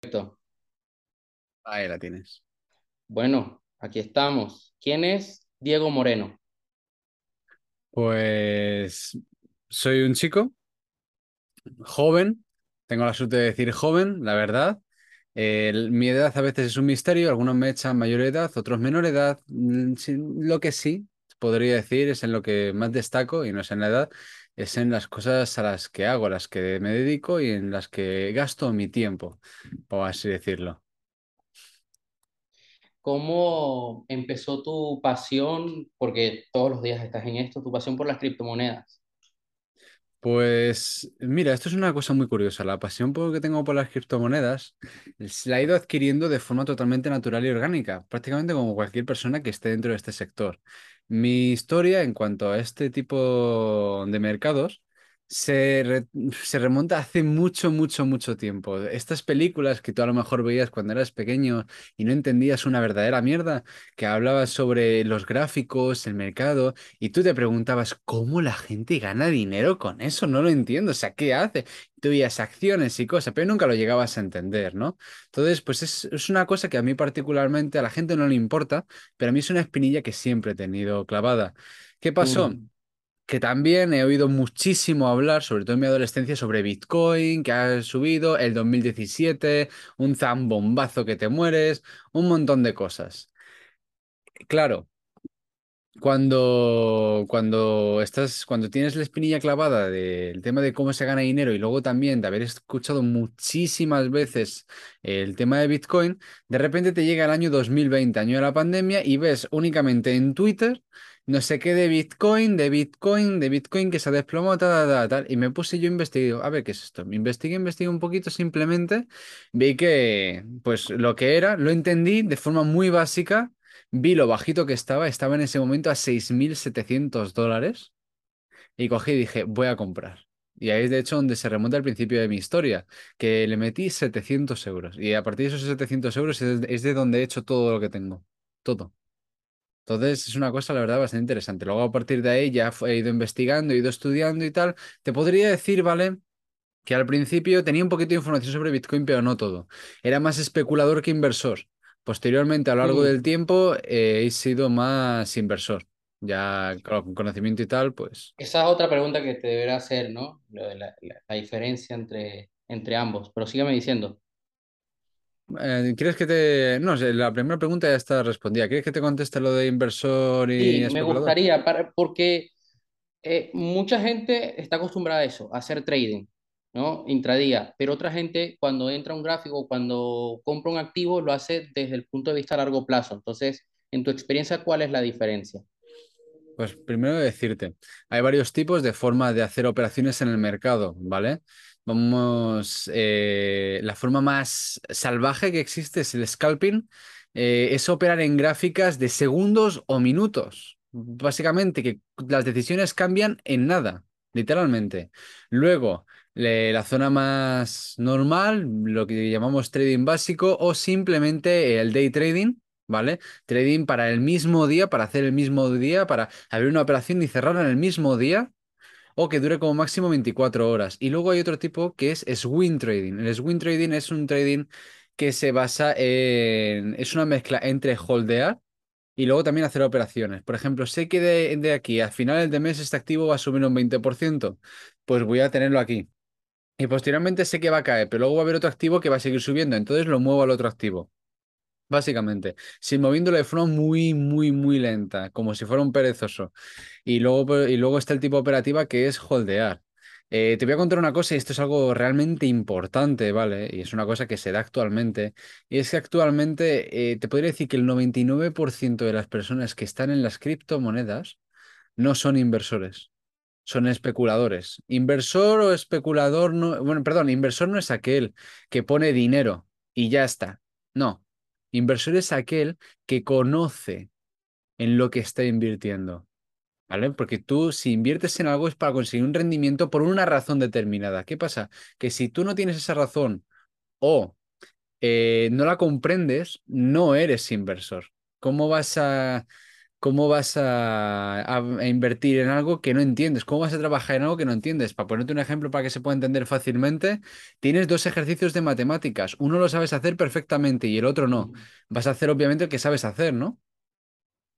Perfecto. Ahí la tienes. Bueno, aquí estamos. ¿Quién es Diego Moreno? Pues soy un chico joven, tengo la suerte de decir joven, la verdad. Eh, el- mi edad a veces es un misterio, algunos me echan mayor edad, otros menor edad. Mm, lo que sí podría decir es en lo que más destaco, y no es en la edad, es en las cosas a las que hago, a las que me dedico y en las que gasto mi tiempo, por así decirlo. ¿Cómo empezó tu pasión? Porque todos los días estás en esto, tu pasión por las criptomonedas. Pues mira, esto es una cosa muy curiosa. La pasión que tengo por las criptomonedas se la he ido adquiriendo de forma totalmente natural y orgánica, prácticamente como cualquier persona que esté dentro de este sector. Mi historia en cuanto a este tipo de mercados se, se remonta hace mucho, mucho, mucho tiempo. Estas películas que tú a lo mejor veías cuando eras pequeño y no entendías una verdadera mierda, que hablaban sobre los gráficos, el mercado. Y tú te preguntabas, ¿cómo la gente gana dinero con eso? No lo entiendo. O sea, ¿qué hace? Tú veías acciones y cosas, pero nunca lo llegabas a entender, ¿no? Entonces, pues es, es una cosa que a mí particularmente, a la gente no le importa, pero a mí es una espinilla que siempre he tenido clavada. ¿Qué pasó? Mm. Que también he oído muchísimo hablar, sobre todo en mi adolescencia, sobre Bitcoin, que ha subido, el 2017, un zambombazo que te mueres, un montón de cosas. Claro. Cuando, cuando estás, cuando tienes la espinilla clavada del tema de cómo se gana dinero y luego también de haber escuchado muchísimas veces el tema de Bitcoin, de repente te llega el año 2020, año de la pandemia, y ves únicamente en Twitter no sé qué de Bitcoin, de Bitcoin, de Bitcoin que se ha desplomado, tal, tal, tal. Y me puse yo a investigar, a ver qué es esto. Me investigué, investigué un poquito simplemente, vi que, pues lo que era, lo entendí de forma muy básica Vi lo bajito que estaba, estaba en ese momento a 6.700 dólares y cogí y dije, voy a comprar. Y ahí es de hecho donde se remonta el principio de mi historia, que le metí 700 euros. Y a partir de esos 700 euros es de donde he hecho todo lo que tengo. Todo. Entonces es una cosa, la verdad, bastante interesante. Luego a partir de ahí ya he ido investigando, he ido estudiando y tal. Te podría decir, ¿vale? que al principio tenía un poquito de información sobre Bitcoin, pero no todo. Era más especulador que inversor. Posteriormente, a lo largo Mm. del tiempo, eh, he sido más inversor. Ya claro, con conocimiento y tal, pues... Esa es otra pregunta que te deberá hacer, ¿no? Lo de la, la- la diferencia entre, entre ambos. Pero sígueme diciendo. Eh, ¿quieres que te...? No sé, la primera pregunta ya está respondida. ¿Quieres que te conteste lo de inversor y Sí, me gustaría, para- porque eh, mucha gente está acostumbrada a eso, a hacer trading, ¿no? Intradía, pero otra gente cuando entra a un gráfico, cuando compra un activo, lo hace desde el punto de vista a largo plazo. Entonces, en tu experiencia, ¿cuál es la diferencia? Pues primero decirte, hay varios tipos de forma de hacer operaciones en el mercado, ¿vale? Vamos, eh, la forma más salvaje que existe es el scalping, eh, es operar en gráficas de segundos o minutos, básicamente que las decisiones cambian en nada, literalmente. Luego, la zona más normal, lo que llamamos trading básico o simplemente el day trading. ¿Vale? Trading para el mismo día, para hacer el mismo día, para abrir una operación y cerrarla en el mismo día, o que dure como máximo 24 horas. Y luego hay otro tipo que es swing trading. El swing trading es un trading que se basa en... es una mezcla entre holdear y luego también hacer operaciones. Por ejemplo, sé que de, aquí a finales de mes este activo va a subir un 20%, pues voy a tenerlo aquí. Y posteriormente sé que va a caer, pero luego va a haber otro activo que va a seguir subiendo, entonces lo muevo al otro activo. Básicamente, sin moviéndolo de forma muy, muy, muy lenta, como si fuera un perezoso. Y luego, pues, y luego está el tipo operativa que es holdear. Eh, te voy a contar una cosa, y esto es algo realmente importante, ¿vale? Y es una cosa que se da actualmente. Y es que actualmente eh, te podría decir que el 99% de las personas que están en las criptomonedas no son inversores, son especuladores. Inversor o especulador no, bueno, perdón, inversor no es aquel que pone dinero y ya está. No. Inversor es aquel que conoce en lo que está invirtiendo. ¿Vale? Porque tú, si inviertes en algo, es para conseguir un rendimiento por una razón determinada. ¿Qué pasa? Que si tú no tienes esa razón o eh, no la comprendes, no eres inversor. ¿Cómo vas a, ¿Cómo vas a, a- a invertir en algo que no entiendes? ¿Cómo vas a trabajar en algo que no entiendes? Para ponerte un ejemplo para que se pueda entender fácilmente, tienes dos ejercicios de matemáticas. Uno lo sabes hacer perfectamente y el otro no. Vas a hacer obviamente el que sabes hacer, ¿no?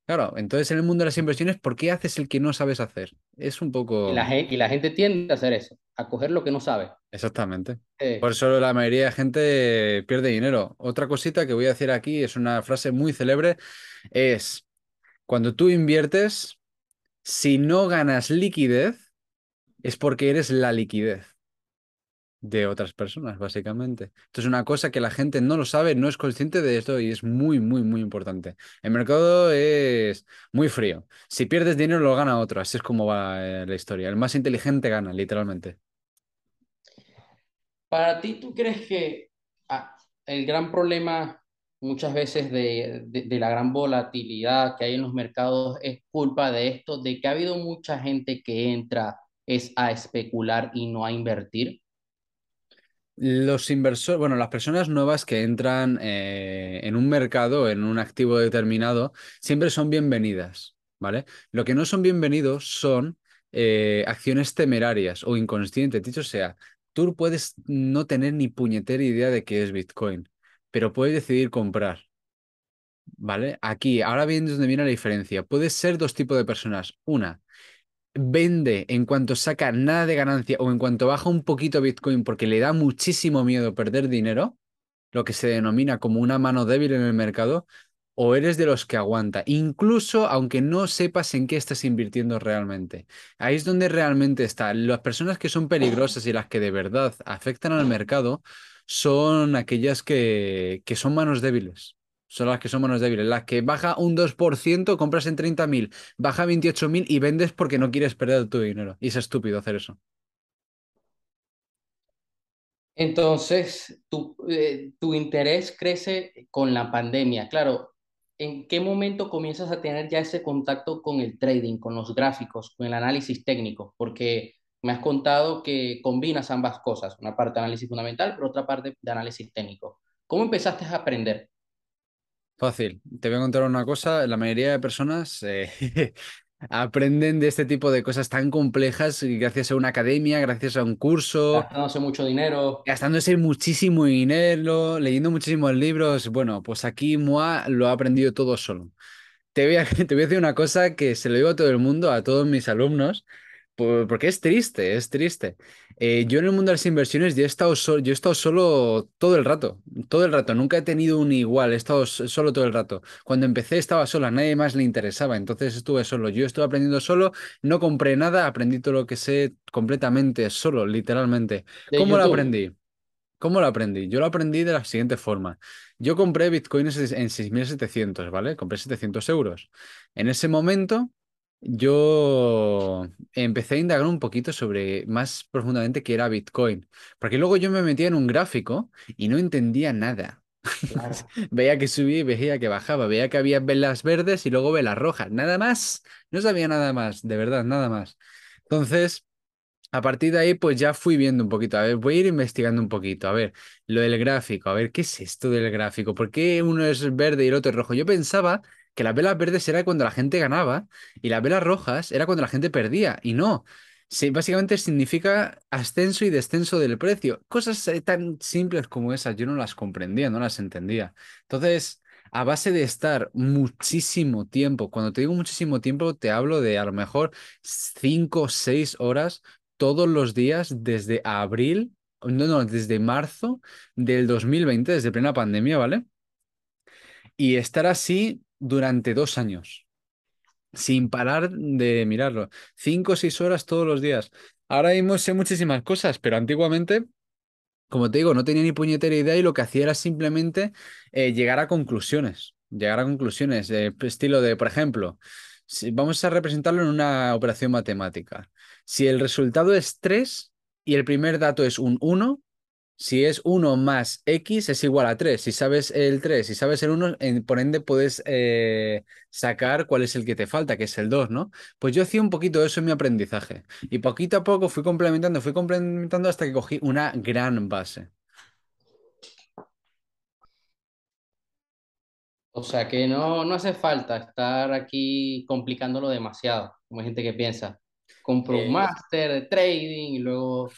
Claro, entonces en el mundo de las inversiones, ¿por qué haces el que no sabes hacer? Es un Y la poco... gente, y la gente tiende a hacer eso, a coger lo que no sabe. Exactamente. Por Eh, eso la mayoría de gente pierde dinero. Otra cosita que voy a decir aquí es una frase muy célebre, es cuando tú inviertes, si no ganas liquidez, es porque eres la liquidez de otras personas, básicamente. Esto es una cosa que la gente no lo sabe, no es consciente de esto y es muy, muy, muy importante. El mercado es muy frío. Si pierdes dinero, lo gana otro. Así es como va eh, la historia. El más inteligente gana, literalmente. para ti, ¿tú crees que ah, el gran problema muchas veces de, de, la gran volatilidad que hay en los mercados es culpa de esto, de que ha habido mucha gente que entra es a especular y no a invertir? Los inversores, bueno, las personas nuevas que entran eh, en un mercado, en un activo determinado, siempre son bienvenidas, ¿vale? Lo que no son bienvenidos son eh, acciones temerarias o inconscientes. Dicho sea, tú puedes no tener ni puñetera idea de qué es Bitcoin, pero puedes decidir comprar, ¿vale? Aquí, ahora bien, donde viene la diferencia. Puedes ser dos tipos de personas. Una vende en cuanto saca nada de ganancia o en cuanto baja un poquito Bitcoin porque le da muchísimo miedo perder dinero, lo que se denomina como una mano débil en el mercado, o eres de los que aguanta, incluso aunque no sepas en qué estás invirtiendo realmente. Ahí es donde realmente está. Las personas que son peligrosas y las que de verdad afectan al mercado son aquellas que, que son manos débiles. Son las que son manos débiles. Las que baja un 2% compras en 30.000 baja 28.000 y vendes porque no quieres perder tu dinero. Y es estúpido hacer eso. Entonces, tu, eh, tu interés crece con la pandemia. Claro, ¿en qué momento comienzas a tener ya ese contacto con el trading, con los gráficos, con el análisis técnico? Porque me has contado que combinas ambas cosas, una parte de análisis fundamental, pero otra parte de análisis técnico. ¿Cómo empezaste a aprender? Fácil. Te voy a contar una cosa. La mayoría de personas eh, aprenden de este tipo de cosas tan complejas gracias a una academia, gracias a un curso, Gastándose mucho dinero. gastándose muchísimo dinero, leyendo muchísimos libros. Bueno, pues aquí Moa lo ha aprendido todo solo. Te voy a, te voy a decir una cosa que se lo digo a todo el mundo, a todos mis alumnos, porque es triste, es triste. Eh, yo en el mundo de las inversiones yo he estado, so- yo he estado solo todo el rato, todo el rato, nunca he tenido un igual, he estado so- solo todo el rato. Cuando empecé estaba sola, a nadie más le interesaba, entonces estuve solo. Yo estuve aprendiendo solo, no compré nada, aprendí todo lo que sé completamente solo, literalmente. ¿Cómo lo aprendí? ¿Cómo lo aprendí? Yo lo aprendí de la siguiente forma. Yo compré Bitcoin en 6.700, ¿vale? Compré 700 euros. En ese momento, yo empecé a indagar un poquito sobre más profundamente qué era Bitcoin. Porque luego yo me metía en un gráfico y no entendía nada. Claro. Veía que subía y veía que bajaba. Veía que había velas verdes y luego velas rojas. Nada más. No sabía nada más, de verdad, nada más. Entonces... A partir de ahí, pues ya fui viendo un poquito. A ver, voy a ir investigando un poquito. A ver, lo del gráfico. A ver, ¿qué es esto del gráfico? ¿Por qué uno es verde y el otro es rojo? Yo pensaba que las velas verdes era cuando la gente ganaba y las velas rojas era cuando la gente perdía. Y no. Básicamente significa ascenso y descenso del precio. Cosas eh, tan simples como esas, yo no las comprendía, no las entendía. Entonces, a base de estar muchísimo tiempo, cuando te digo muchísimo tiempo, te hablo de a lo mejor cinco o seis horas todos los días desde abril, no, no, desde marzo del 2020, desde plena pandemia, ¿vale? Y estar así durante dos años, sin parar de mirarlo. Cinco o seis horas todos los días. Ahora mismo sé muchísimas cosas, pero antiguamente, como te digo, no tenía ni puñetera idea y lo que hacía era simplemente eh, llegar a conclusiones. Llegar a conclusiones, estilo de, por ejemplo, si- vamos a representarlo en una operación matemática. Si el resultado es 3 y el primer dato es un uno si es uno más x es igual a 3. Si sabes el 3 si sabes el uno en- por ende puedes eh, sacar cuál es el que te falta, que es el 2, ¿no? Pues yo hacía un poquito eso en mi aprendizaje. Y poquito a poco fui complementando, fui complementando hasta que cogí una gran base. O O sea que no, no hace falta estar aquí complicándolo demasiado, como hay gente que piensa. Compro un Eh, máster de trading y luego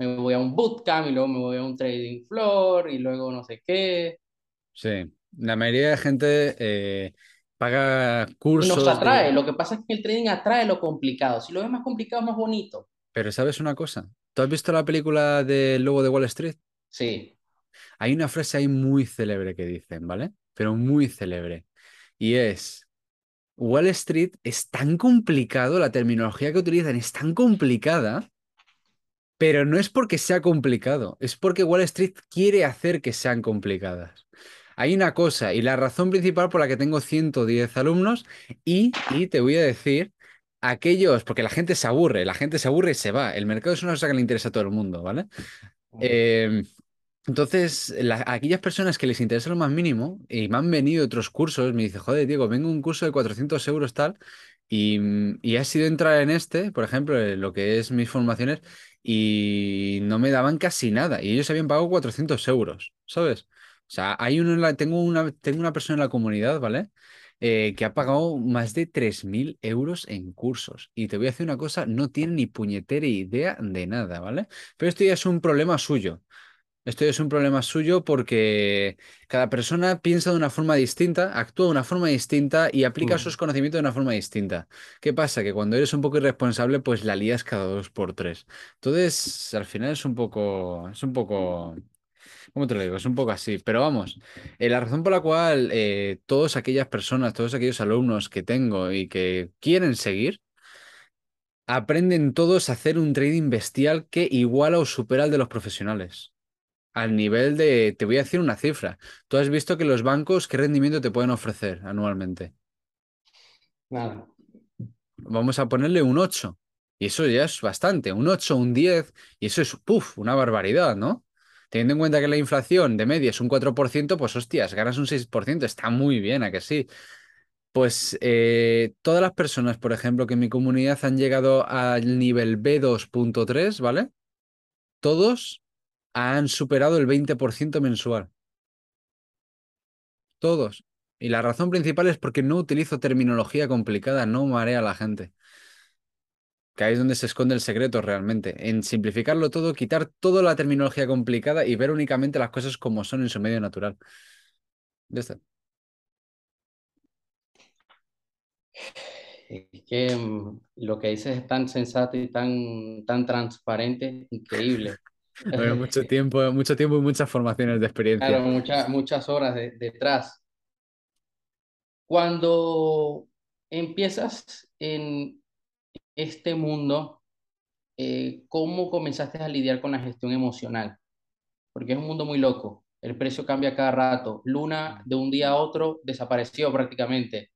me voy a un bootcamp y luego me voy a un trading floor y luego no sé qué. sí, la mayoría de gente eh, paga Y nos cursos atrae. de... Lo que pasa es que el trading atrae lo complicado. Si lo ves más complicado, es más bonito. Pero ¿sabes una cosa? ¿Tú has visto la película del Lobo de Wall Street? Sí. Hay una frase ahí muy célebre que dicen, ¿vale? Pero muy célebre. Y es, Wall Street es tan complicado, la terminología que utilizan es tan complicada, pero no es porque sea complicado, es porque Wall Street quiere hacer que sean complicadas. Hay una cosa, y la razón principal por la que tengo 110 alumnos, y, y te voy a decir, aquellos, porque la gente se aburre, la gente se aburre y se va. El mercado es una cosa que le interesa a todo el mundo, ¿vale? Eh, entonces, la- aquellas personas que les interesa lo más mínimo y me han venido otros cursos, me dice, joder, Diego, vengo a un curso de 400 euros tal, y, y ha sido entrar en este, por ejemplo, lo que es mis formaciones, y no me daban casi nada, y ellos habían pagado 400 euros, ¿sabes? O sea, hay uno en la- tengo una, tengo una persona en la comunidad, ¿vale? Eh, que ha pagado más de 3.000 euros en cursos. Y te voy a decir una cosa, no tiene ni puñetera idea de nada, ¿vale? Pero esto ya es un problema suyo. Esto es un problema suyo porque cada persona piensa de una forma distinta, actúa de una forma distinta y aplica sus Mm. conocimientos de una forma distinta. ¿Qué pasa? Que cuando eres un poco irresponsable, pues la lías cada dos por tres. Entonces, al final es un poco, es un poco, ¿cómo te lo digo? Es un poco así. Pero vamos, eh, la razón por la cual eh, todas aquellas personas, todos aquellos alumnos que tengo y que quieren seguir, aprenden todos a hacer un trading bestial que iguala o supera al de los profesionales. Al nivel de, te voy a decir una cifra. Tú has visto que los bancos, ¿qué rendimiento te pueden ofrecer anualmente? Nada. Vamos a ponerle un 8. Y eso ya es bastante. Un 8, un 10. Y eso es, puff, una barbaridad, ¿no? Teniendo en cuenta que la inflación de media es un 4%, pues hostias, ganas un 6%. Está muy bien, ¿a que sí? Pues eh, todas las personas, por ejemplo, que en mi comunidad han llegado al nivel B2.3, ¿vale? Todos han superado el 20% mensual. Todos. Y la razón principal es porque no utilizo terminología complicada, no marea a la gente. Que ahí es donde se esconde el secreto realmente. En simplificarlo todo, quitar toda la terminología complicada y ver únicamente las cosas como son en su medio natural. Ya está. Es que mm, lo que dices es tan sensato y tan, tan transparente, increíble. Bueno, mucho tiempo, mucho tiempo y muchas formaciones de Claro, experiencia. muchas muchas horas de- detrás. Cuando empiezas en este mundo, eh, ¿cómo comenzaste a lidiar con la gestión emocional? Porque es un mundo muy loco. El precio cambia cada rato. Luna de un día a otro desapareció prácticamente.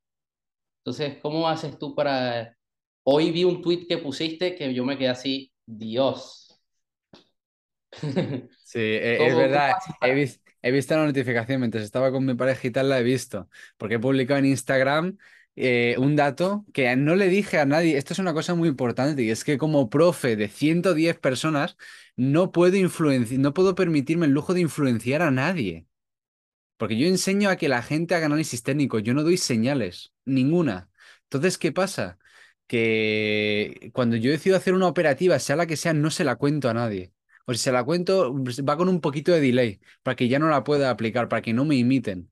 Entonces, ¿cómo haces tú para... Hoy vi un tweet que pusiste que yo me quedé así, Dios. Sí, e- es ¿Cómo, cómo verdad. vis- he visto la notificación mientras estaba con mi pareja y tal, la he visto. Porque he publicado en Instagram eh, un dato que no le dije a nadie. Esto es una cosa muy importante y es que como profe de 110 personas no puedo influenciar, no puedo permitirme el lujo de influenciar a nadie. Porque yo enseño a que la gente haga análisis técnico, yo no doy señales, ninguna. Entonces, ¿qué pasa? Que cuando yo decido hacer una operativa, sea la que sea, no se la cuento a nadie. O si se la cuento, pues, va con un poquito de delay, para que ya no la pueda aplicar, para que no me imiten.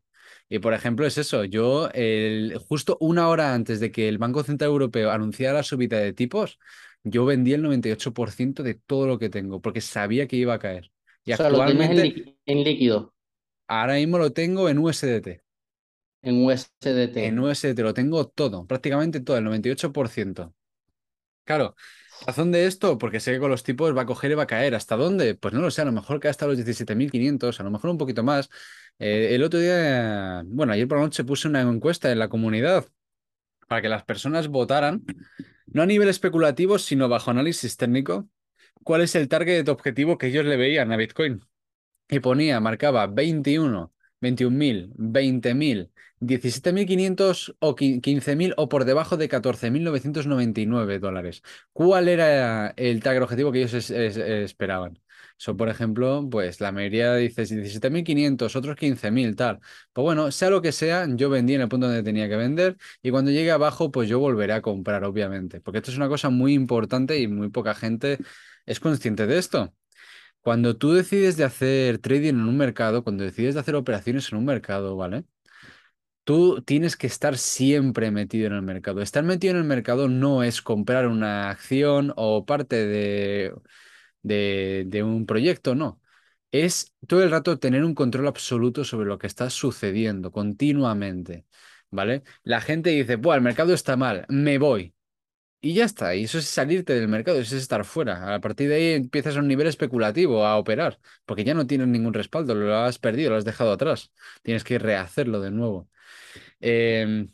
Y por ejemplo, es eso, yo el- justo una hora antes de que el Banco Central Europeo anunciara la subida de tipos, yo vendí el 98% de todo lo que tengo, porque sabía que iba a caer. Y O sea, lo tienes en, actualmente, líqui- en líquido, ahora mismo lo tengo en USDT. en En USDT. USDT lo tengo todo, prácticamente todo, el 98%. Claro, razón de esto, porque sé que con los tipos va a coger y va a caer. ¿Hasta dónde? Pues no lo sé, a lo mejor cae hasta los 17.500, a lo mejor un poquito más. Eh, el otro día, bueno, ayer por la noche puse una encuesta en la comunidad para que las personas votaran, no a nivel especulativo, sino bajo análisis técnico, cuál es el target objetivo que ellos le veían a Bitcoin. Y ponía, marcaba 21, 21.000, 20.000, 17.500 o 15.000 o por debajo de 14.999 dólares. ¿Cuál era el target objetivo que ellos es- es- esperaban? Eso, por ejemplo, pues la mayoría dice 17.500, otros 15.000, tal. Pues bueno, sea lo que sea, yo vendí en el punto donde tenía que vender y cuando llegue abajo, pues yo volveré a comprar, obviamente. Porque esto es una cosa muy importante y muy poca gente es consciente de esto. Cuando tú decides de hacer trading en un mercado, cuando decides de hacer operaciones en un mercado, ¿vale? Tú tienes que estar siempre metido en el mercado. Estar metido en el mercado no es comprar una acción o parte de, de, un proyecto, no. Es todo el rato tener un control absoluto sobre lo que está sucediendo continuamente, ¿vale? La gente dice, Buah, el mercado está mal, me voy. Y ya está, y eso es salirte del mercado, eso es estar fuera. A partir de ahí empiezas a un nivel especulativo, a operar, porque ya no tienes ningún respaldo, lo has perdido, lo has dejado atrás. Tienes que rehacerlo de nuevo. Em,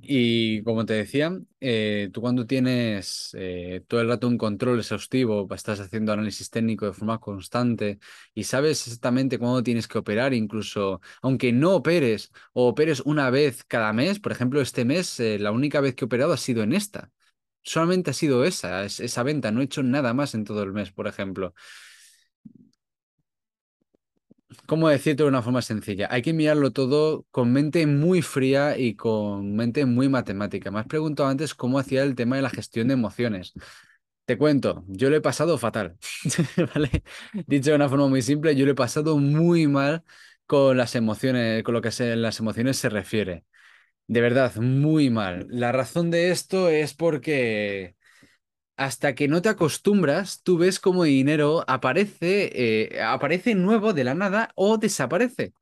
y como te decía, eh, tú cuando tienes eh, todo el rato un control exhaustivo, estás haciendo análisis técnico de forma constante y sabes exactamente cuándo tienes que operar, incluso aunque no operes o operes una vez cada mes, por ejemplo, este mes, eh, la única vez que he operado ha sido en esta. Solamente ha sido esa, es- esa venta, no he hecho nada más en todo el mes, por ejemplo. ¿Cómo decirte de una forma sencilla? Hay que mirarlo todo con mente muy fría y con mente muy matemática. Me has preguntado antes cómo hacía el tema de la gestión de emociones. Te cuento, yo lo he pasado fatal. Dicho de una forma muy simple, yo lo he pasado muy mal con las emociones, con lo que se, las emociones se refiere. De verdad, muy mal. La razón de esto es porque hasta que no te acostumbras, tú ves cómo dinero aparece, eh, aparece nuevo de la nada o desaparece.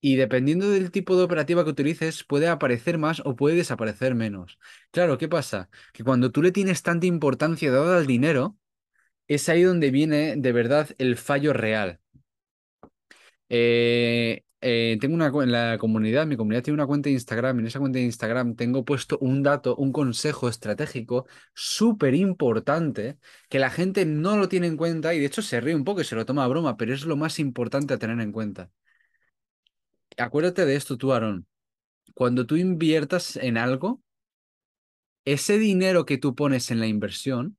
Y dependiendo del tipo de operativa que utilices, puede aparecer más o puede desaparecer menos. Claro, ¿qué pasa? Que cuando tú le tienes tanta importancia dada al dinero, es ahí donde viene de verdad el fallo real. Eh, eh, tengo una en la comunidad, mi comunidad tiene una cuenta de Instagram. y En esa cuenta de Instagram tengo puesto un dato, un consejo estratégico súper importante que la gente no lo tiene en cuenta y de hecho se ríe un poco y se lo toma a broma, pero es lo más importante a tener en cuenta. Acuérdate de esto tú, Aaron. Cuando tú inviertas en algo, ese dinero que tú pones en la inversión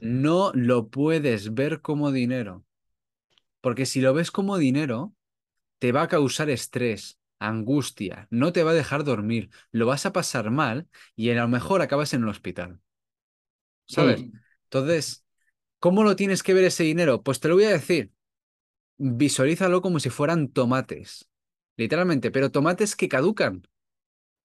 no lo puedes ver como dinero, porque si lo ves como dinero te va a causar estrés, angustia, no te va a dejar dormir, lo vas a pasar mal y a lo mejor acabas en el hospital, ¿sabes? Entonces, ¿cómo lo tienes que ver ese dinero? Pues te lo voy a decir, visualízalo como si fueran tomates, literalmente, pero tomates que caducan.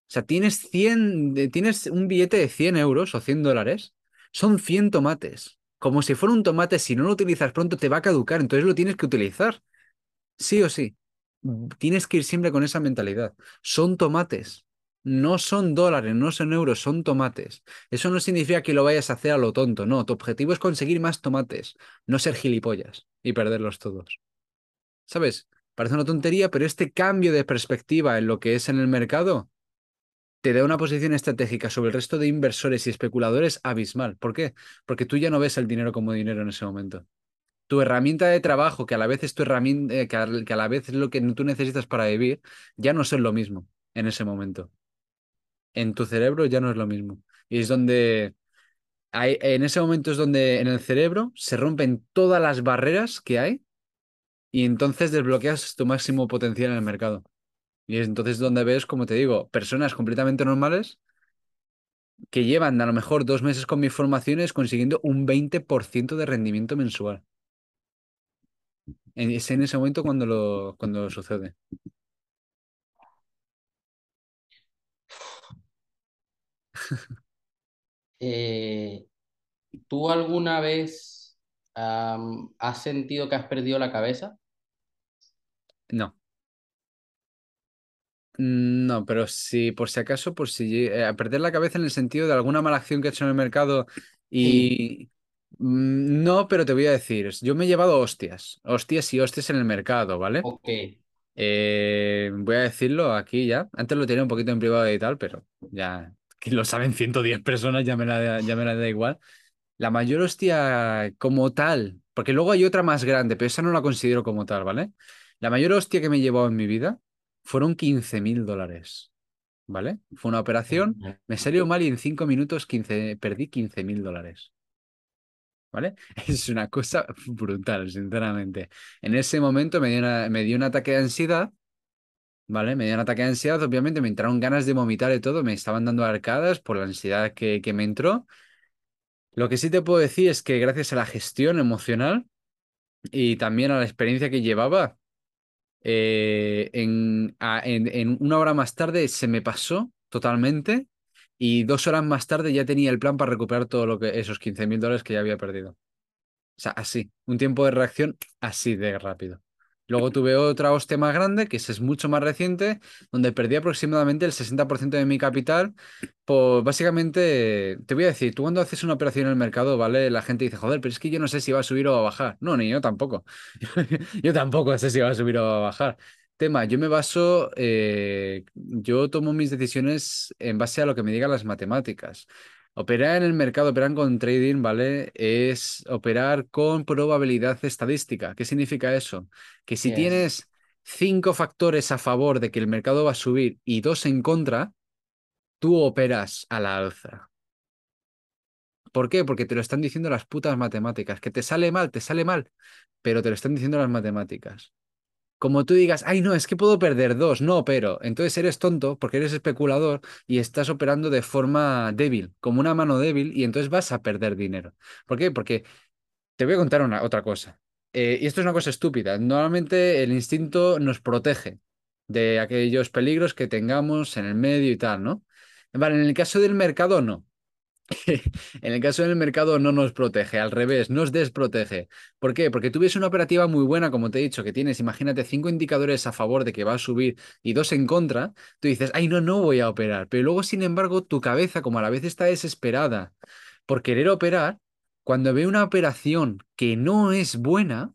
O sea, tienes 100, de- tienes un billete de 100 euros o 100 dólares, son 100 tomates. Como si fuera un tomate, si no lo utilizas pronto te va a caducar, entonces lo tienes que utilizar. Sí o sí. Mm, Tienes que ir siempre con esa mentalidad. Son tomates. No son dólares, no son euros, son tomates. Eso no significa que lo vayas a hacer a lo tonto, no. Tu objetivo es conseguir más tomates, no ser gilipollas y perderlos todos. ¿Sabes? Parece una tontería, pero este cambio de perspectiva en lo que es en el mercado te da una posición estratégica sobre el resto de inversores y especuladores abismal. ¿Por qué? Porque tú ya no ves el dinero como dinero en ese momento tu herramienta de trabajo, que a la vez es tu herramienta, eh, que a, la vez es lo que tú necesitas para vivir, ya no son lo mismo en ese momento. En tu cerebro ya no es lo mismo. Y es donde, hay, en ese momento es donde en el cerebro se rompen todas las barreras que hay y entonces desbloqueas tu máximo potencial en el mercado. Y es entonces donde ves, como te digo, personas completamente normales que llevan a lo mejor dos meses con mis formaciones consiguiendo un 20% de rendimiento mensual. En- Es en ese momento cuando lo, cuando sucede. Eh, ¿tú alguna vez has sentido que has perdido la cabeza? No. No, pero si por si acaso, por si eh, a perder la cabeza en el sentido de alguna mala acción que he hecho en el mercado y no, pero te voy a decir, yo me he llevado hostias, hostias y hostias en el mercado, ¿vale? ok. Eh, voy a decirlo aquí ya. Antes lo tenía un poquito en privado y tal, pero ya que lo saben 110 personas, ya me la, ya me la da igual. La mayor hostia como tal, porque luego hay otra más grande, pero esa no la considero como tal, ¿vale? La mayor hostia que me he llevado en mi vida fueron quince mil dólares, ¿vale? Fue una operación, me salió mal y en 5 minutos 15 perdí quince mil dólares. ¿Vale? Es una cosa brutal, sinceramente. En ese momento me dio, una- me dio un ataque de ansiedad, ¿vale? Me dio un ataque de ansiedad, obviamente me entraron ganas de vomitar y todo, me estaban dando arcadas por la ansiedad que, que me entró. Lo que sí te puedo decir es que gracias a la gestión emocional y también a la experiencia que llevaba, eh, en, en una hora más tarde se me pasó totalmente y dos horas más tarde ya tenía el plan para recuperar todo lo que esos quince mil dólares que ya había perdido. O sea, así, un tiempo de reacción así de rápido. Luego tuve otra hostia más grande, que es mucho más reciente, donde perdí aproximadamente el 60% de mi capital. Pues básicamente, te voy a decir, tú cuando haces una operación en el mercado, ¿vale? La gente dice, joder, pero es que yo no sé si va a subir o va a bajar. No, ni yo tampoco. Yo tampoco sé si va a subir o va a bajar. Tema, yo me baso, eh, yo tomo mis decisiones en base a lo que me digan las matemáticas. Operar en el mercado, operar con trading, ¿vale? Es operar con probabilidad estadística. ¿Qué significa eso? Que si tienes cinco factores a favor de que el mercado va a subir y dos en contra, tú operas a la alza. ¿Por qué? Porque te lo están diciendo las putas matemáticas. Que te sale mal, te sale mal, pero te lo están diciendo las matemáticas. Como tú digas, ay, no, es que puedo perder dos, no, pero entonces eres tonto porque eres especulador y estás operando de forma débil, como una mano débil, y entonces vas a perder dinero. ¿Por qué? Porque te voy a contar una, otra cosa. Eh, y esto es una cosa estúpida. Normalmente el instinto nos protege de aquellos peligros que tengamos en el medio y tal, ¿no? Vale, en el caso del mercado, no. En el caso del mercado no nos protege, al revés, nos desprotege. ¿Por qué? Porque tú ves una operativa muy buena, como te he dicho, que tienes, imagínate, cinco indicadores a favor de que va a subir y dos en contra, tú dices, ay, no, no voy a operar. Pero luego, sin embargo, tu cabeza, como a la vez está desesperada por querer operar, cuando ve una operación que no es buena,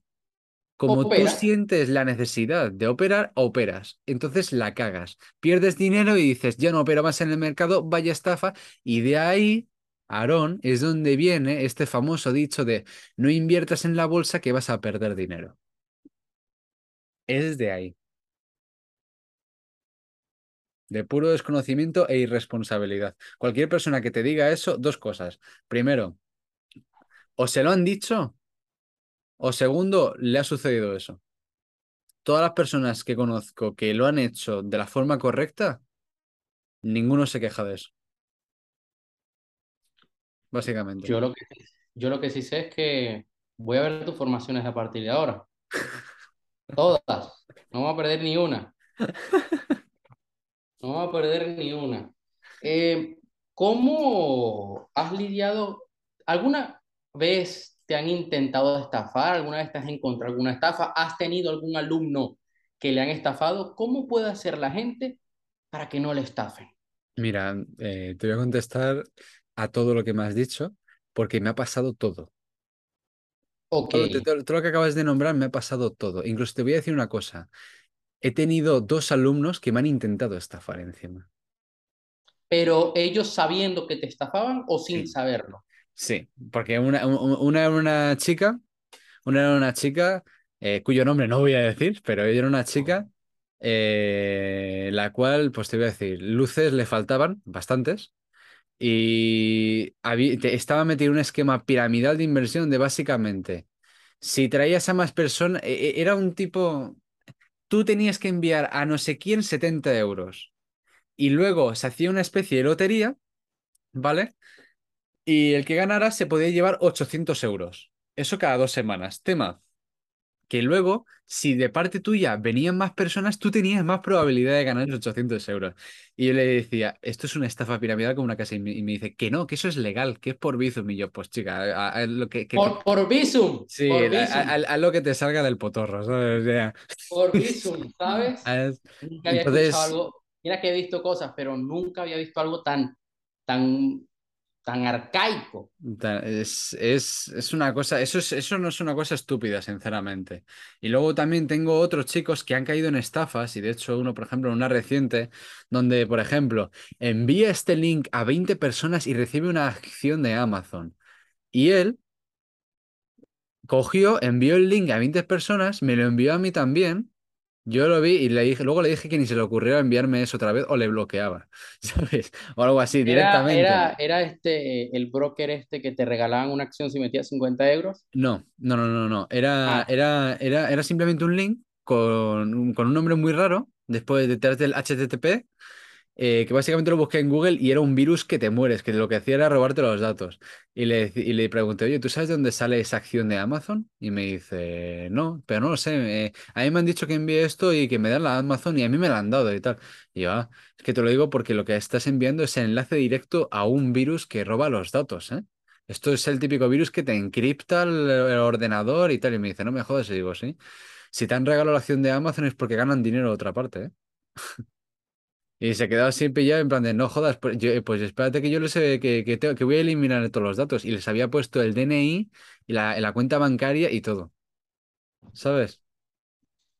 como tú sientes la necesidad de operar, operas. Entonces la cagas. Pierdes dinero y dices, ya no opero más en el mercado, vaya estafa. Y de ahí, Aarón, es donde viene este famoso dicho de no inviertas en la bolsa que vas a perder dinero. Es de ahí. De puro desconocimiento e irresponsabilidad. Cualquier persona que te diga eso, dos cosas. Primero, o se lo han dicho, o segundo, le ha sucedido eso. Todas las personas que conozco que lo han hecho de la forma correcta, Ninguno se queja de eso, básicamente. Yo lo que, yo lo que sí sé es que voy a ver tus formaciones a partir de ahora. Todas. No voy a perder ni una. No voy a perder ni una. Eh, ¿cómo has lidiado? ¿Alguna vez te han intentado estafar? ¿Alguna vez te has encontrado alguna estafa? ¿Has tenido algún alumno que le han estafado? ¿Cómo puede hacer la gente para que no le estafen? Mira, eh, te voy a contestar a todo lo que me has dicho, porque me ha pasado todo. Todo, te- todo- todo lo que acabas de nombrar me ha pasado todo. Incluso te voy a decir una cosa. He tenido dos alumnos que me han intentado estafar encima. pero ellos sabiendo que te estafaban o sin Sí. saberlo. Sí, porque una, un- una era una chica, una era una chica eh, cuyo nombre no voy a decir, pero ella era una chica eh, la cual, pues te voy a decir, luces le faltaban bastantes y habí- te- estaba metido en un esquema piramidal de inversión de básicamente, si traías a más personas, e- e- era un tipo, tú tenías que enviar a no sé quién 70 euros y luego se hacía una especie de lotería, ¿vale? Y el que ganara se podía llevar 800 euros. Eso cada dos semanas. Tema, que luego, si de parte tuya venían más personas, tú tenías más probabilidad de ganar esos 800 euros. Y yo le decía, esto es una estafa piramidal como una casa. Y me, y me dice, que no, que eso es legal, que es por Bizum. Y yo, pues chica, a- a- lo que, Por, por Bizum, sí, por a, a- Bizum, a lo que te salga del potorro, ¿sabes? O sea, por Bizum, ¿sabes? Nunca había escuchado entonces, algo. Mira que he visto cosas, pero nunca había visto algo tan, tan, tan arcaico. Es, es, es una cosa, eso, es, eso no es una cosa estúpida, sinceramente. Y luego también tengo otros chicos que han caído en estafas, y de hecho uno, por ejemplo, en una reciente, donde, por ejemplo, envía este link a 20 personas y recibe una acción de Amazon. Y él cogió, envió el link a 20 personas, me lo envió a mí también, Yo lo vi y le dije, luego le dije que ni se le ocurriera enviarme eso otra vez o le bloqueaba, ¿sabes? O algo así, Era, directamente. era, era este, el broker este que te regalaban una acción si metías 50 euros. No, no, no, no, no. Era, Ah, era, era, era simplemente un link con, un- con un nombre muy raro, después detrás del HTTP, eh, que básicamente lo busqué en Google y era un virus que te mueres, que lo que hacía era robarte los datos. Y le, y le pregunté, oye, ¿tú sabes de dónde sale esa acción de Amazon? Y me dice, no, pero no lo sé. a mí me han dicho que envíe esto y que me dan la Amazon y a mí me la han dado y tal. Y yo, ah, es que te lo digo porque lo que estás enviando es el enlace directo a un virus que roba los datos, ¿eh? Esto es el típico virus que te encripta el, el ordenador y tal. Y me dice, no me jodas. Y digo, sí. Si te han regalado la acción de Amazon es porque ganan dinero de otra parte, ¿eh? Y se quedaba así pillado en plan de, no jodas, pues, yo- pues espérate que yo les he- que, que, tengo- que voy a eliminar todos los datos. Y les había puesto el DNI y la, la cuenta bancaria y todo, ¿sabes?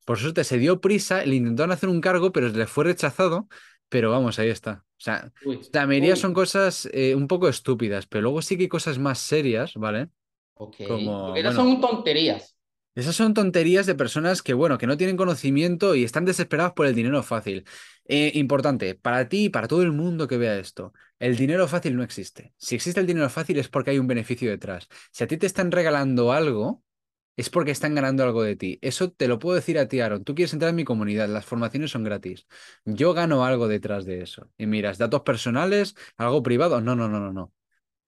Por suerte se dio prisa, le intentaron hacer un cargo, pero le fue rechazado. Pero vamos, ahí está. O sea, uy, la mayoría son cosas eh, un poco estúpidas, pero luego sí que hay cosas más serias, ¿vale? ok. Como, Porque esas bueno. son tonterías. Esas son tonterías de personas que, bueno, que no tienen conocimiento y están desesperadas por el dinero fácil. Eh, importante, para ti y para todo el mundo que vea esto, el dinero fácil no existe. Si existe el dinero fácil es porque hay un beneficio detrás. Si a ti te están regalando algo, es porque están ganando algo de ti. Eso te lo puedo decir a ti, Aaron. Tú quieres entrar en mi comunidad, las formaciones son gratis. Yo gano algo detrás de eso. Y miras, datos personales, algo privado. No, no, no, no, no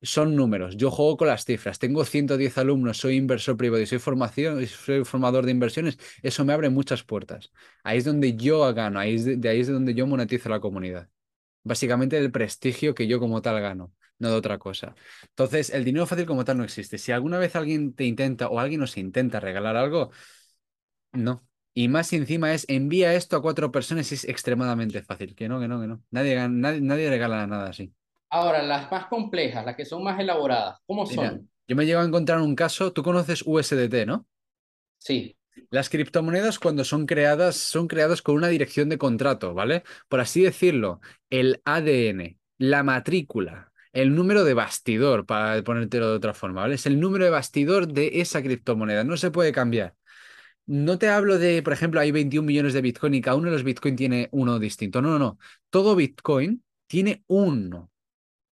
son números. Yo juego con las cifras. Tengo 110 alumnos, soy inversor privado y soy formación, soy formador de inversiones. Eso me abre muchas puertas. Ahí es donde yo gano, ahí es de, ahí es de donde yo monetizo la comunidad. Básicamente el prestigio que yo como tal gano, no de otra cosa. Entonces, el dinero fácil como tal no existe. Si alguna vez alguien te intenta o alguien nos intenta regalar algo, no. Y más encima es envía esto a cuatro personas y es extremadamente fácil. Que no, que no, que no. Nadie, nadie, nadie regala nada así. Ahora, las más complejas, las que son más elaboradas, ¿cómo Mira, son? yo me llego a encontrar un caso, tú conoces USDT, ¿no? Sí, Las criptomonedas cuando son creadas son creadas con una dirección de contrato, ¿vale? Por así decirlo, el ADN, la matrícula, el número de bastidor, para ponértelo de otra forma, ¿vale? Es el número de bastidor de esa criptomoneda, no se puede cambiar. No te hablo de, por ejemplo, hay 21 millones de Bitcoin y cada uno de los Bitcoin tiene uno distinto. No, no, no. Todo Bitcoin tiene uno,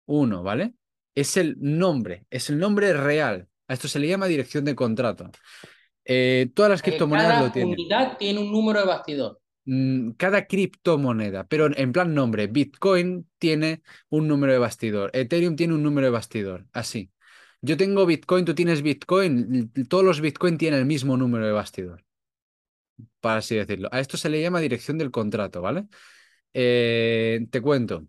uno, ¿vale? Es el nombre, es el nombre real. A esto se le llama dirección de contrato. Eh, todas las Eh, criptomonedas lo cada tienen. unidad tiene un número de bastidor. Mm, Cada criptomoneda, pero en plan nombre, Bitcoin tiene un número de bastidor, Ethereum tiene un número de bastidor, así. Yo tengo Bitcoin, tú tienes Bitcoin, todos los Bitcoin tienen el mismo número de bastidor, para así decirlo. A esto se le llama dirección del contrato, ¿vale? Eh, te cuento,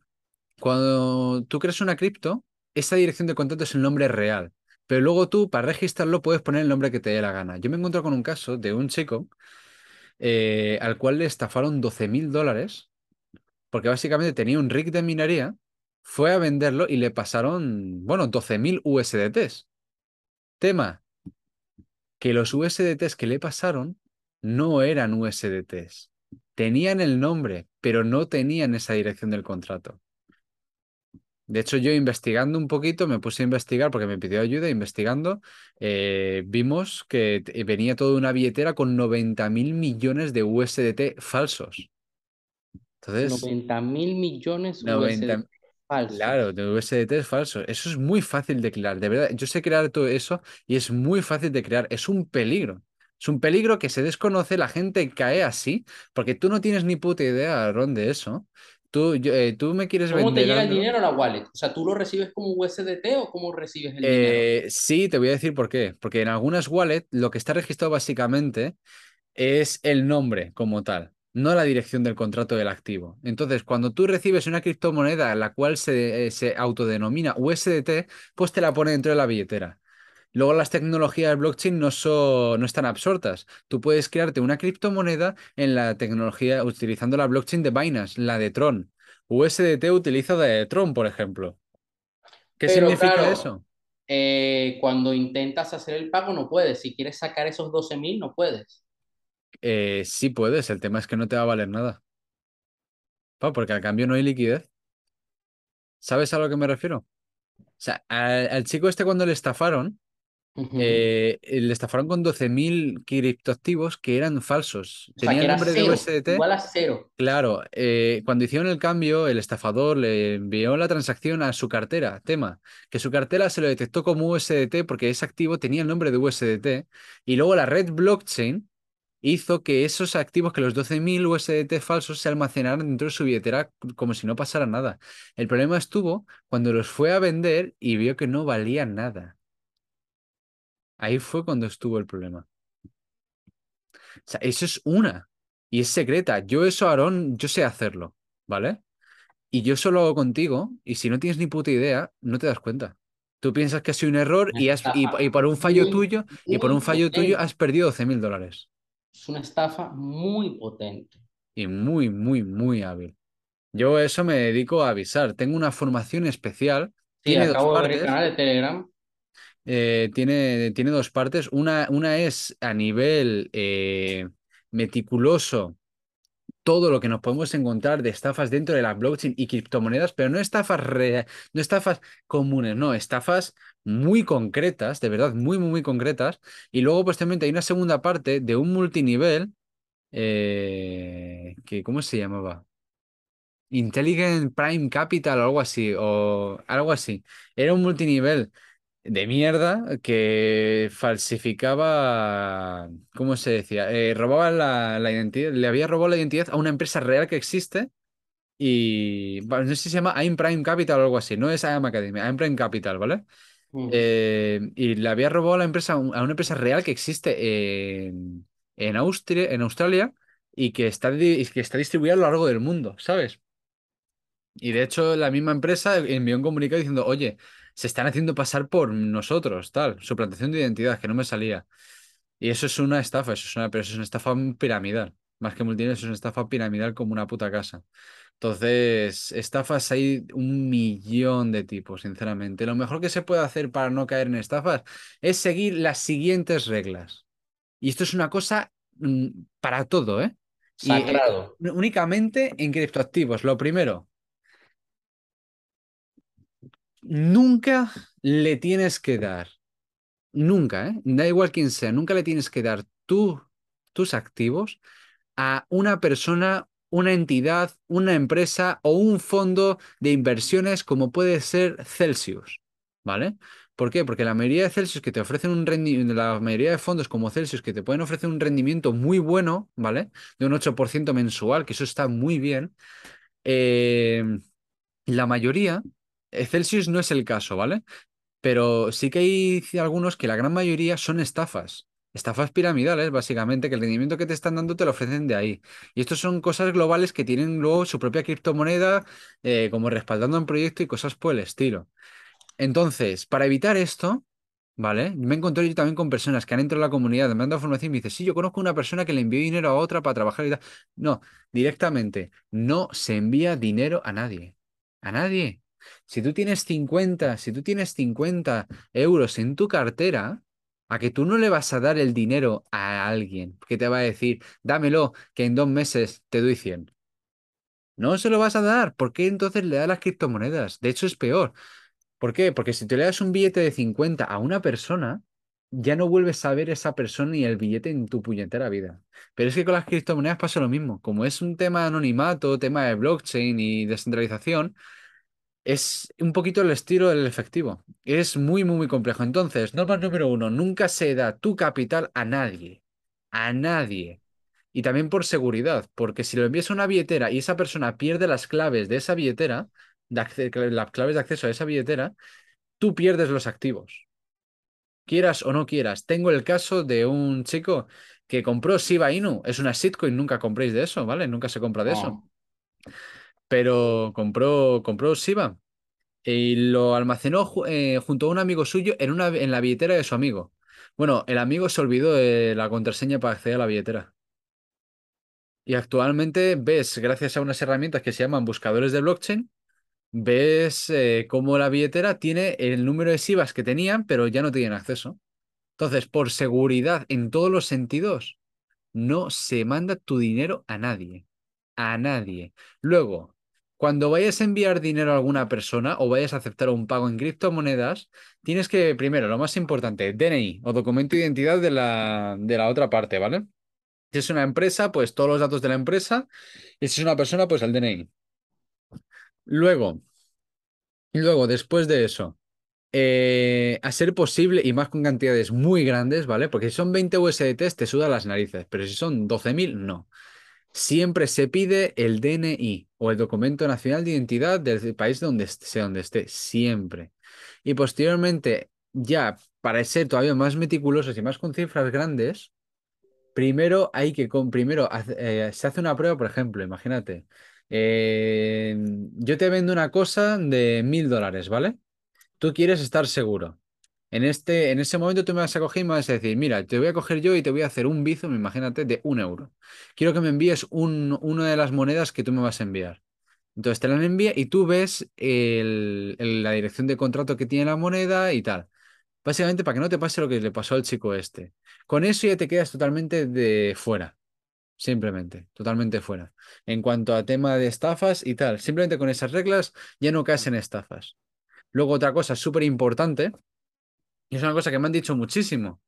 cuando tú creas una cripto, esa dirección de contrato es el nombre real, pero luego tú, para registrarlo, puedes poner el nombre que te dé la gana. Yo me encuentro con un caso de un chico eh, al cual le estafaron doce mil dólares, porque básicamente tenía un rig de minería, fue a venderlo y le pasaron, bueno, doce mil USDTs. Tema, que los USDTs que le pasaron no eran USDTs. Tenían el nombre, pero no tenían esa dirección del contrato. De hecho, yo investigando un poquito, me puse a investigar porque me pidió ayuda, investigando, eh, vimos que venía toda una billetera con noventa mil millones de USDT falsos. Entonces, noventa mil millones USD 90 claro, falsos. de USDT es falso. Eso es muy fácil de crear, de verdad. Yo sé crear todo eso y es muy fácil de crear. Es un peligro. Es un peligro que se desconoce, la gente cae así, porque tú no tienes ni puta idea, Ron, de eso. Tú, yo- eh, tú me quieres ¿Cómo te llega el dinero a la wallet? O sea, ¿tú lo recibes como USDT o cómo recibes el dinero? Eh, sí, te voy a decir por qué. Porque en algunas wallets lo que está registrado básicamente es el nombre como tal, no la dirección del contrato del activo. Entonces, cuando tú recibes una criptomoneda la cual se, eh, se autodenomina USDT, pues te la pone dentro de la billetera. Luego las tecnologías de blockchain no, son, no están absortas. Tú puedes crearte una criptomoneda en la tecnología utilizando la blockchain de Binance, la de Tron. USDT utiliza la de Tron, por ejemplo. ¿Qué Pero significa claro, eso? eh, cuando intentas hacer el pago no puedes. Si quieres sacar esos doce mil, no puedes. Eh, sí puedes, el tema es que no te va a valer nada. Pa, porque al cambio no hay liquidez. ¿Sabes a lo que me refiero? O sea, al, al chico este cuando le estafaron, Ujú. eh, le estafaron con 12.000 criptoactivos que eran falsos. O sea, Tenía el nombre de USDT. igual a cero. Claro, eh, cuando hicieron el cambio, el estafador le envió la transacción a su cartera. Tema, que su cartera se lo detectó como USDT porque ese activo tenía el nombre de USDT. Y luego la red blockchain hizo que esos activos, que los 12.000 USDT falsos se almacenaran dentro de su billetera como si no pasara nada. El problema estuvo cuando los fue a vender y vio que no valían nada. Ahí fue cuando estuvo el problema. O sea, eso es una. Y es secreta. Yo eso, Aarón, yo sé hacerlo, ¿vale? Y yo solo hago contigo, y si no tienes ni puta idea, no te das cuenta. Tú piensas que ha sido un error y, has, y, estafa y por un fallo tuyo, y por un fallo tuyo has perdido 12.000 dólares. Es una estafa muy potente. Y muy, muy, muy hábil. Yo eso me dedico a avisar. Tengo una formación especial, Sí, tiene dos acabo de ver el canal de Telegram. Eh, tiene, tiene dos partes. Una, una es a nivel eh, meticuloso todo lo que nos podemos encontrar de estafas dentro de la blockchain y criptomonedas, pero no estafas, no estafas comunes, no, estafas muy concretas, de verdad, muy, muy, muy concretas. Y luego, posteriormente, hay una segunda parte de un multinivel, eh, que, ¿cómo se llamaba? Intelligent Prime Capital o algo así, o algo así. Era un multinivel de mierda que falsificaba, ¿cómo se decía? Eh, robaba la, la identidad, le había robado la identidad a una empresa real que existe y no sé si se llama I'm Prime Capital o algo así, no es IAM Academy, I'm Prime Capital, ¿vale? Mm. Eh, y le había robado la empresa a un- a una empresa real que existe en, en Austria, en Australia y que está, que está distribuida a lo largo del mundo, ¿sabes? Y de hecho, la misma empresa envió un comunicado diciendo, oye, se están haciendo pasar por nosotros, tal, suplantación de identidad, que no me salía. Y eso es una estafa, eso es una, pero eso es una estafa piramidal. Más que multinivel, eso es una estafa piramidal como una puta casa. Entonces, estafas hay un millón de tipos, sinceramente. Lo mejor que se puede hacer para no caer en estafas es seguir las siguientes reglas. Y esto es una cosa mm, para todo, ¿eh? Y eh, Sagrado. únicamente en criptoactivos. Lo primero. Nunca le tienes que dar, nunca, ¿eh? Da igual quién sea, nunca le tienes que dar tú, tus activos a una persona, una entidad, una empresa o un fondo de inversiones como puede ser Celsius, ¿vale? ¿Por qué? Porque la mayoría de Celsius que te ofrecen un rendimiento, la mayoría de fondos como Celsius que te pueden ofrecer un rendimiento muy bueno, ¿vale? De un 8% mensual, que eso está muy bien. eh, la mayoría, eh, Celsius no es el caso, ¿vale? Pero sí que hay algunos que la gran mayoría son estafas. Estafas piramidales, básicamente, que el rendimiento que te están dando te lo ofrecen de ahí. Y estos son cosas globales que tienen luego su propia criptomoneda, eh, como respaldando un proyecto y cosas por el estilo. Entonces, para evitar esto, ¿vale? Me encontré yo también con personas que han entrado a la comunidad, me han dado información y me dicen, sí, yo conozco una persona que le envió dinero a otra para trabajar y tal. No, directamente, no se envía dinero a nadie. A nadie. Si tú tienes 50, si tú tienes 50 euros en tu cartera, a que tú no le vas a dar el dinero a alguien que te va a decir, dámelo, que en dos meses te doy 100. No se lo vas a dar. ¿Por qué entonces le das las criptomonedas? De hecho, es peor. ¿Por qué? Porque si te le das un billete de 50 a una persona, ya no vuelves a ver esa persona ni el billete en tu puñetera vida. Pero es que con las criptomonedas pasa lo mismo. Como es un tema de anonimato, tema de blockchain y descentralización, es un poquito el estilo del efectivo. Es muy, muy, muy complejo. Entonces, norma número uno, nunca se da tu capital a nadie. A nadie. Y también por seguridad, porque si lo envías a una billetera y esa persona pierde las claves de esa billetera, las claves de acceso a esa billetera, tú pierdes los activos. Quieras o no quieras. Tengo el caso de un chico que compró Shiba Inu. Es una shitcoin, nunca compréis de eso, ¿vale? Nunca se compra de eso. Pero compró, compró Shiba y lo almacenó eh, junto a un amigo suyo en, una, en la billetera de su amigo. Bueno, el amigo se olvidó de la contraseña para acceder a la billetera. Y actualmente ves, gracias a unas herramientas que se llaman buscadores de blockchain, ves eh, cómo la billetera tiene el número de SIBAs que tenían, pero ya no tienen acceso. Entonces, por seguridad en todos los sentidos, no se manda tu dinero a nadie. A nadie. Luego, Cuando vayas a enviar dinero a alguna persona o vayas a aceptar un pago en criptomonedas, tienes que, primero, lo más importante, DNI o documento de identidad de la, de la otra parte, ¿vale? Si es una empresa, pues todos los datos de la empresa. Y si es una persona, pues el DNI. Luego, luego, después de eso, eh, a ser posible, y más con cantidades muy grandes, ¿vale? Porque si son 20 USDT, te suda las narices, pero si son 12.000, no. Siempre se pide el DNI o el documento nacional de identidad del país donde esté, donde esté, siempre. Y posteriormente, ya para ser todavía más meticulosos y más con cifras grandes, primero hay que, con, primero eh, se hace una prueba, por ejemplo, imagínate, eh, yo te vendo una cosa de mil dólares, ¿vale? Tú quieres estar seguro. En, este, en ese momento tú me vas a coger y me vas a decir, mira, te voy a coger yo y te voy a hacer un bizum, imagínate, de un euro. Quiero que me envíes un, una de las monedas que tú me vas a enviar. Entonces te la envía y tú ves el- la dirección de contrato que tiene la moneda y tal. Básicamente para que no te pase lo que le pasó al chico este. Con eso ya te quedas totalmente de fuera. Simplemente, totalmente fuera. En cuanto a tema de estafas y tal, simplemente con esas reglas ya no caes en estafas. Luego otra cosa súper importante, y es una cosa que me han dicho muchísimo.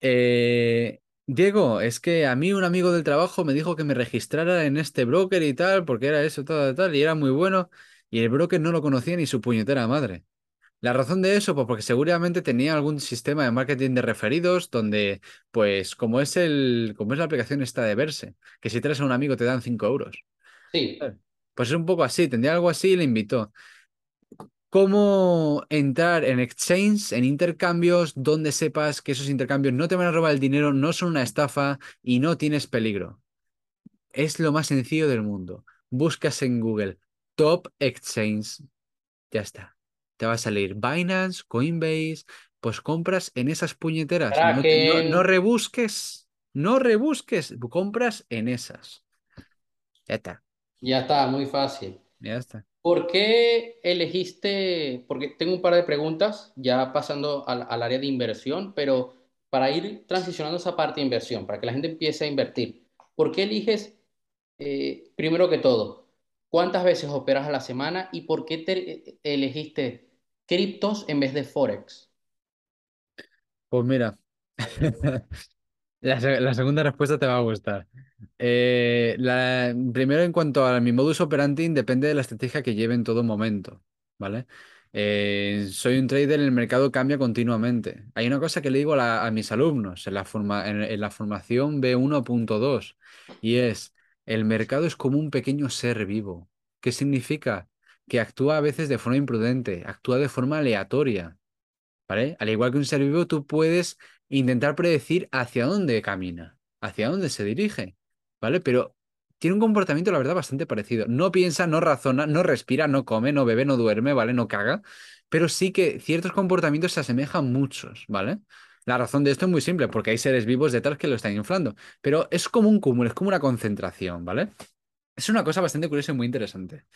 Eh, Diego, es que a mí un amigo del trabajo me dijo que me registrara en este broker y tal, porque era eso, tal, tal, y era muy bueno, y el broker no lo conocía ni su puñetera madre. La razón de eso, pues porque seguramente tenía algún sistema de marketing de referidos donde, pues, como es el, como es la aplicación esta de Verse, que si traes a un amigo te dan 5 euros. Sí, Pues es un poco así, tendría algo así y le invitó. ¿Cómo entrar en exchange, en intercambios, donde sepas que esos intercambios no te van a robar el dinero, no son una estafa y no tienes peligro? Es lo más sencillo del mundo. Buscas en Google Top Exchange, ya está. Te va a salir Binance, Coinbase, pues compras en esas puñeteras. No, te- no, rebusques, no rebusques, compras en esas. Ya está, ya está, muy fácil. ya está. ¿Por qué elegiste? Porque tengo un par de preguntas, ya pasando al, área de inversión, pero para ir transicionando esa parte de inversión, para que la gente empiece a invertir, ¿por qué eliges, eh, primero que todo, cuántas veces operas a la semana y por qué te eh, elegiste criptos en vez de Forex? Pues mira. La, la segunda respuesta te va a gustar. Eh, la- primero, en cuanto a mi modus operandi, depende de la estrategia que lleve en todo momento, ¿vale? Eh, soy un trader, el mercado cambia continuamente. Hay una cosa que le digo a mis alumnos en la, forma, en, en la formación B1.2 y es, el mercado es como un pequeño ser vivo. ¿Qué significa? Que actúa a veces de forma imprudente, actúa de forma aleatoria. Al igual que un ser vivo, tú puedes intentar predecir hacia dónde camina, hacia dónde se dirige, ¿vale? Pero tiene un comportamiento, la verdad, bastante parecido. No piensa, no razona, no respira, no come, no bebe, no duerme, ¿vale? No caga, pero sí que ciertos comportamientos se asemejan muchos, ¿vale? La razón de esto es muy simple, porque hay seres vivos detrás que lo están inflando, pero es como un cúmulo, es como una concentración, ¿vale? Es una cosa bastante curiosa y muy interesante.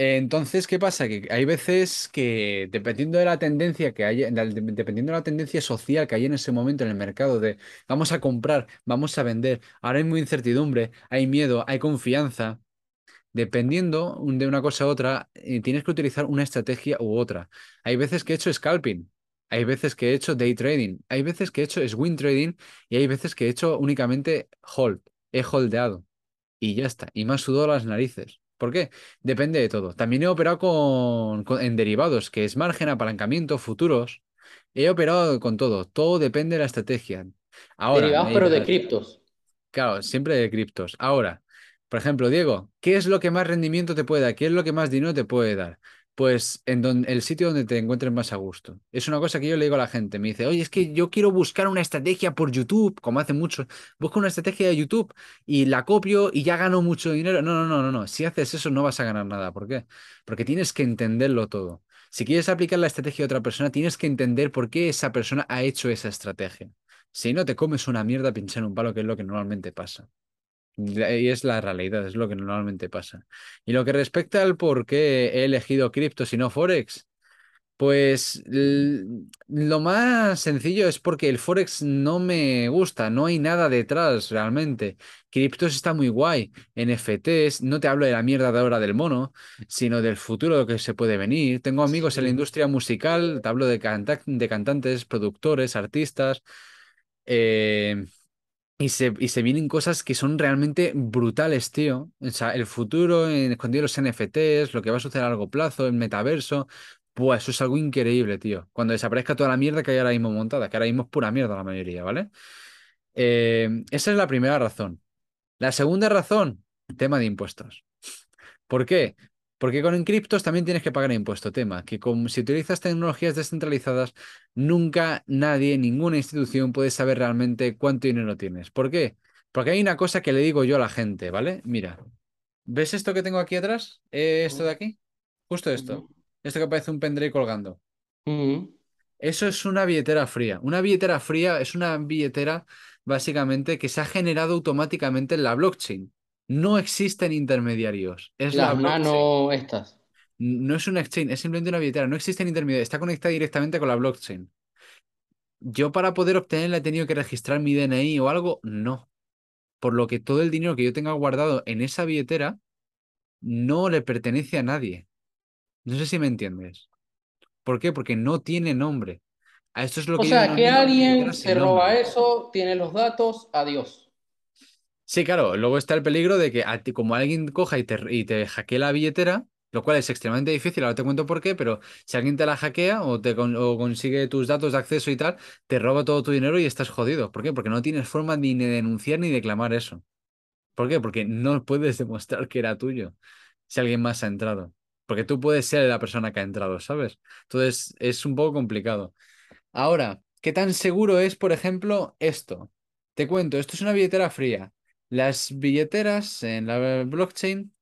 Entonces, ¿qué pasa? Que hay veces que dependiendo de la tendencia que hay, de- dependiendo de la tendencia social que hay en ese momento en el mercado de vamos a comprar, vamos a vender, ahora hay muy incertidumbre, hay miedo, hay confianza, dependiendo de una cosa a otra, eh, tienes que utilizar una estrategia u otra. Hay veces que he hecho scalping, hay veces que he hecho day trading, hay veces que he hecho swing trading y hay veces que he hecho únicamente hold, he holdeado. Y ya está. Y me ha sudado las narices. ¿Por qué? Depende de todo. También he operado con, con- en derivados, que es margen, apalancamiento, futuros. He operado con todo. Todo depende de la estrategia. Ahora, Derivados, pero de criptos. Claro, siempre de criptos. Ahora, por ejemplo, Diego, ¿qué es lo que más rendimiento te puede dar? ¿Qué es lo que más dinero te puede dar? Pues en don- el sitio donde te encuentres más a gusto. Es una cosa que yo le digo a la gente. Me dice, oye, es que yo quiero buscar una estrategia por YouTube, como hacen muchos. Busco una estrategia de YouTube y la copio y ya gano mucho dinero. No, no, no, no, no. Si haces eso no vas a ganar nada. ¿Por qué? Porque tienes que entenderlo todo. Si quieres aplicar la estrategia de otra persona, tienes que entender por qué esa persona ha hecho esa estrategia. Si no, te comes una mierda pinchar un palo, que es lo que normalmente pasa. Y es la realidad, es lo que normalmente pasa. Y lo que respecta al por qué he elegido criptos y no Forex, Pues lo más sencillo es porque el Forex no me gusta, no hay nada detrás realmente. Criptos está muy guay, NFTs, no te hablo de la mierda de ahora del mono, sino del futuro que se puede venir. Tengo amigos en la industria musical, te hablo de, canta- de cantantes, productores, artistas. eh, y se, y se vienen cosas que son realmente brutales, tío. O sea, el futuro, en escondido los NFTs, lo que va a suceder a largo plazo, el metaverso. Pues eso es algo increíble, tío. Cuando desaparezca toda la mierda que hay ahora mismo montada, que ahora mismo es pura mierda la mayoría, ¿vale? Eh, esa es la primera razón. La segunda razón, tema de impuestos. ¿Por qué? Porque con encriptos también tienes que pagar impuesto. Tema, que si utilizas tecnologías descentralizadas, nunca nadie, ninguna institución puede saber realmente cuánto dinero tienes. ¿Por qué? Porque hay una cosa que le digo yo a la gente, ¿vale? Mira, ¿ves esto que tengo aquí atrás? Eh, esto de aquí. Justo esto. Esto que parece un pendrive colgando. Eso es una billetera fría. Una billetera fría es una billetera básicamente que se ha generado automáticamente en la blockchain. No existen intermediarios. Es la Las blockchain. nano estas. No es un exchange, es simplemente una billetera. No existen intermediarios. Está conectada directamente con la blockchain. Yo para poder obtenerla he tenido que registrar mi DNI o algo. No. Por lo que todo el dinero que yo tenga guardado en esa billetera no le pertenece a nadie. No sé si me entiendes. ¿Por qué? Porque no tiene nombre. A esto es lo O que sea, que alguien se roba nombre. eso, tiene los datos, adiós. Sí, claro, luego está el peligro de que a ti, como alguien coja y te, y te hackee la billetera, lo cual es extremadamente difícil, ahora te cuento por qué, pero si alguien te la hackea o te con- o consigue tus datos de acceso y tal, te roba todo tu dinero y estás jodido. ¿Por qué? Porque no tienes forma ni de denunciar ni declamar eso. ¿Por qué? Porque no puedes demostrar que era tuyo si alguien más ha entrado. Porque tú puedes ser la persona que ha entrado, ¿sabes? Entonces es un poco complicado. Ahora, ¿qué tan seguro es, por ejemplo, esto? Te cuento, esto es una billetera fría. Las billeteras en la blockchain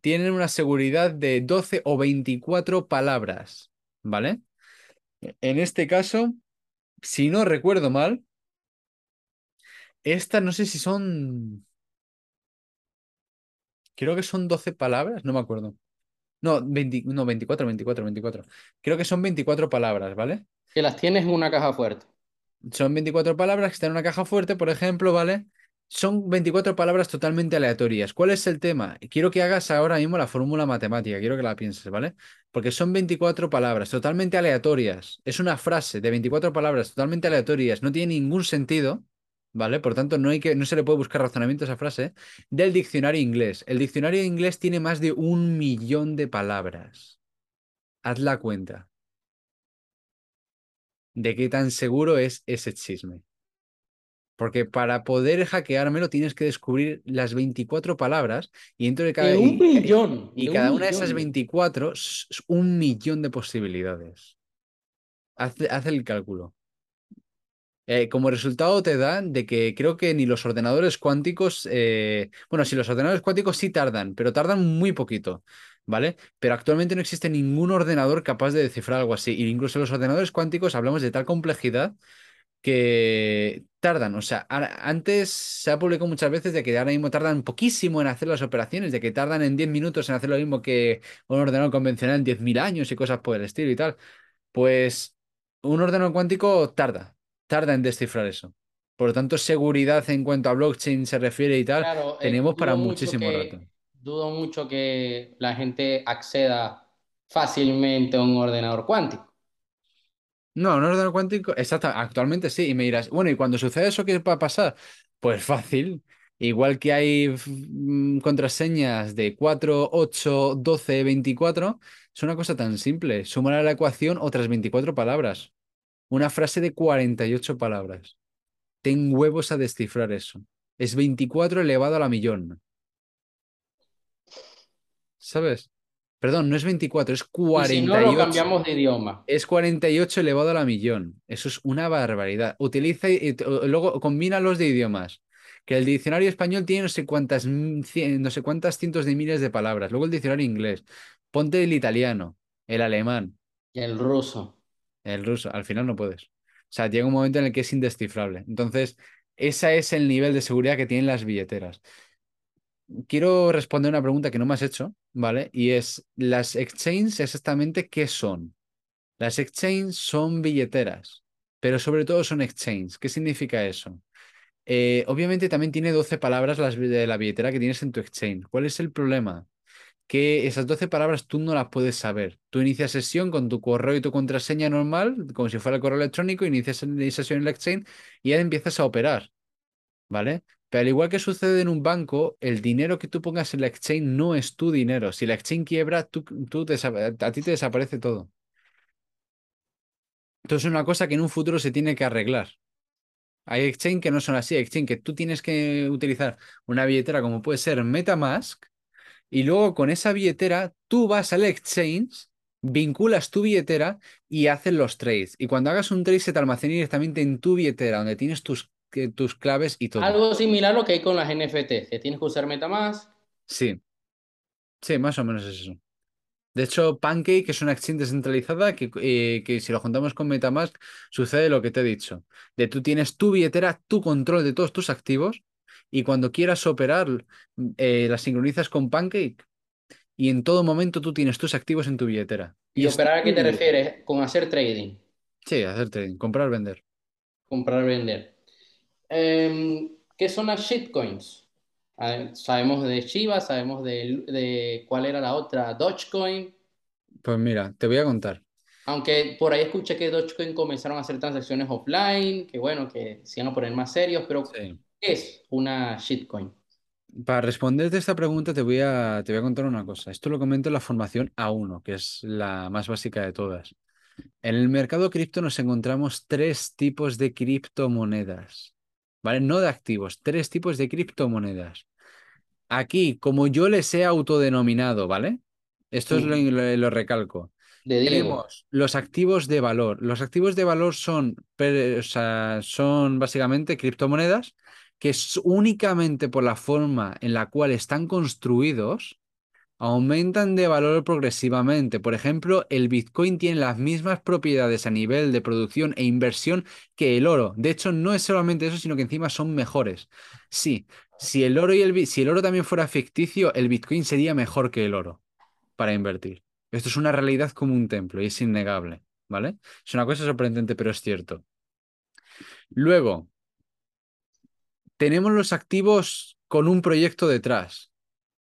tienen una seguridad de 12 o 24 palabras, ¿vale? En este caso, si no recuerdo mal, esta no sé si son, creo que son 12 palabras, no me acuerdo. No, 20 no, 24, 24, 24. Creo que son 24 palabras, ¿vale? Que las tienes en una caja fuerte. Son 24 palabras que están en una caja fuerte, por ejemplo, ¿vale? Son 24 palabras totalmente aleatorias. ¿Cuál es el tema? Quiero que hagas ahora mismo la fórmula matemática, quiero que la pienses, ¿vale? Porque son 24 palabras totalmente aleatorias. Es una frase de 24 palabras totalmente aleatorias, no tiene ningún sentido, ¿vale? Por tanto, no hay que, no se le puede buscar razonamiento a esa frase, del diccionario inglés. El diccionario inglés tiene más de un millón de palabras. Haz la cuenta de qué tan seguro es ese chisme. Porque para poder hackeármelo tienes que descubrir las 24 palabras y dentro de De cada, un y, millón, y de un cada una de esas millón. 24 es un millón de posibilidades. Haz, haz el cálculo. Eh, como resultado te da de que creo que ni los ordenadores cuánticos, eh, bueno, sí, los ordenadores cuánticos sí tardan, pero tardan muy poquito, ¿vale? Pero actualmente no existe ningún ordenador capaz de descifrar algo así. Y incluso los ordenadores cuánticos hablamos de tal complejidad que tardan, o sea, antes se ha publicado muchas veces de que ahora mismo tardan poquísimo en hacer las operaciones, de que tardan en 10 minutos en hacer lo mismo que un ordenador convencional en 10.000 años y cosas por el estilo y tal. Pues un ordenador cuántico tarda, tarda en descifrar eso. Por lo tanto, seguridad en cuanto a blockchain se refiere y tal, Claro, eh, tenemos para muchísimo rato. dudo mucho que la gente acceda fácilmente a un ordenador cuántico. No, un ordenador cuántico, exacto, actualmente sí, y me dirás, bueno, ¿y cuando sucede eso qué va a pasar? Pues fácil, igual que hay mm, contraseñas de 4, 8, 12, 24, es una cosa tan simple, sumar a la ecuación otras 24 palabras, una frase de 48 palabras. Ten huevos a descifrar eso. Es 24 elevado a la millón, ¿sabes? Perdón, no es 24, es Y si no, lo 48. cambiamos de idioma. Es 48 elevado a la millón. Eso es una barbaridad. Utiliza y, luego combina los de idiomas. Que el diccionario español tiene no sé cuántas, cien- no sé cuántas cientos de miles de palabras. Luego el diccionario inglés. Ponte el italiano, el alemán, Y el ruso. el ruso. Al final no puedes. O sea, llega un momento en el que es indescifrable. Entonces, ese es el nivel de seguridad que tienen las billeteras. Quiero responder una pregunta que no me has hecho, ¿vale? Y es, ¿las exchanges exactamente qué son? Las exchanges son billeteras, pero sobre todo son exchanges. ¿Qué significa eso? Eh, obviamente también tiene 12 palabras las de la billetera que tienes en tu exchange. ¿Cuál es el problema? Que esas 12 palabras tú no las puedes saber. Tú inicias sesión con tu correo y tu contraseña normal, como si fuera el correo electrónico, inicias sesión en la exchange y ya empiezas a operar. ¿Vale? Pero al igual que sucede en un banco, el dinero que tú pongas en la exchange no es tu dinero. Si la exchange quiebra, tú, a ti te desaparece todo. Entonces es una cosa que en un futuro se tiene que arreglar. Hay exchange que no son así, exchange que tú tienes que utilizar una billetera como puede ser MetaMask y luego con esa billetera tú vas al exchange, vinculas tu billetera y haces los trades. Y cuando hagas un trade se te almacena directamente en tu billetera donde tienes tus, tus claves y todo. Algo similar a lo que hay con las NFT, que tienes que usar MetaMask. Sí. Sí, más o menos es eso. De hecho, Pancake es una exchange descentralizada que, eh, que, si lo juntamos con Metamask sucede lo que te he dicho. De tú tienes tu billetera, tu control de todos tus activos y cuando quieras operar eh, la sincronizas con Pancake y en todo momento tú tienes tus activos en tu billetera. ¿Y, operar a qué te refieres? ¿Con hacer trading? Sí, hacer trading, comprar, vender. Comprar, vender. Em, ¿Qué son las shitcoins? Sabemos de Shiba, sabemos de, cuál era la otra, Dogecoin. Pues mira, te voy a contar. Aunque por ahí escuché que Dogecoin comenzaron a hacer transacciones offline, que bueno, que se iban a poner más serios, pero ¿qué es una shitcoin? Para responderte esta pregunta te voy, a, te voy a contar una cosa. Esto lo comento en la formación A1, que es la más básica de todas. En el mercado cripto nos encontramos tres tipos de criptomonedas. ¿Vale? No de activos, tres tipos de criptomonedas. Aquí, como yo les he autodenominado, ¿vale? Esto es lo, recalco. Tenemos los activos de valor. Los activos de valor son, son básicamente criptomonedas que únicamente por la forma en la cual están construidos aumentan de valor progresivamente. Por ejemplo, el Bitcoin tiene las mismas propiedades a nivel de producción e inversión que el oro. De hecho, no es solamente eso, sino que encima son mejores. Sí, si el oro, y el, si el oro también fuera ficticio, el Bitcoin sería mejor que el oro para invertir. Esto es una realidad como un templo y es innegable, ¿vale? Es una cosa sorprendente, pero es cierto. Luego, tenemos los activos con un proyecto detrás.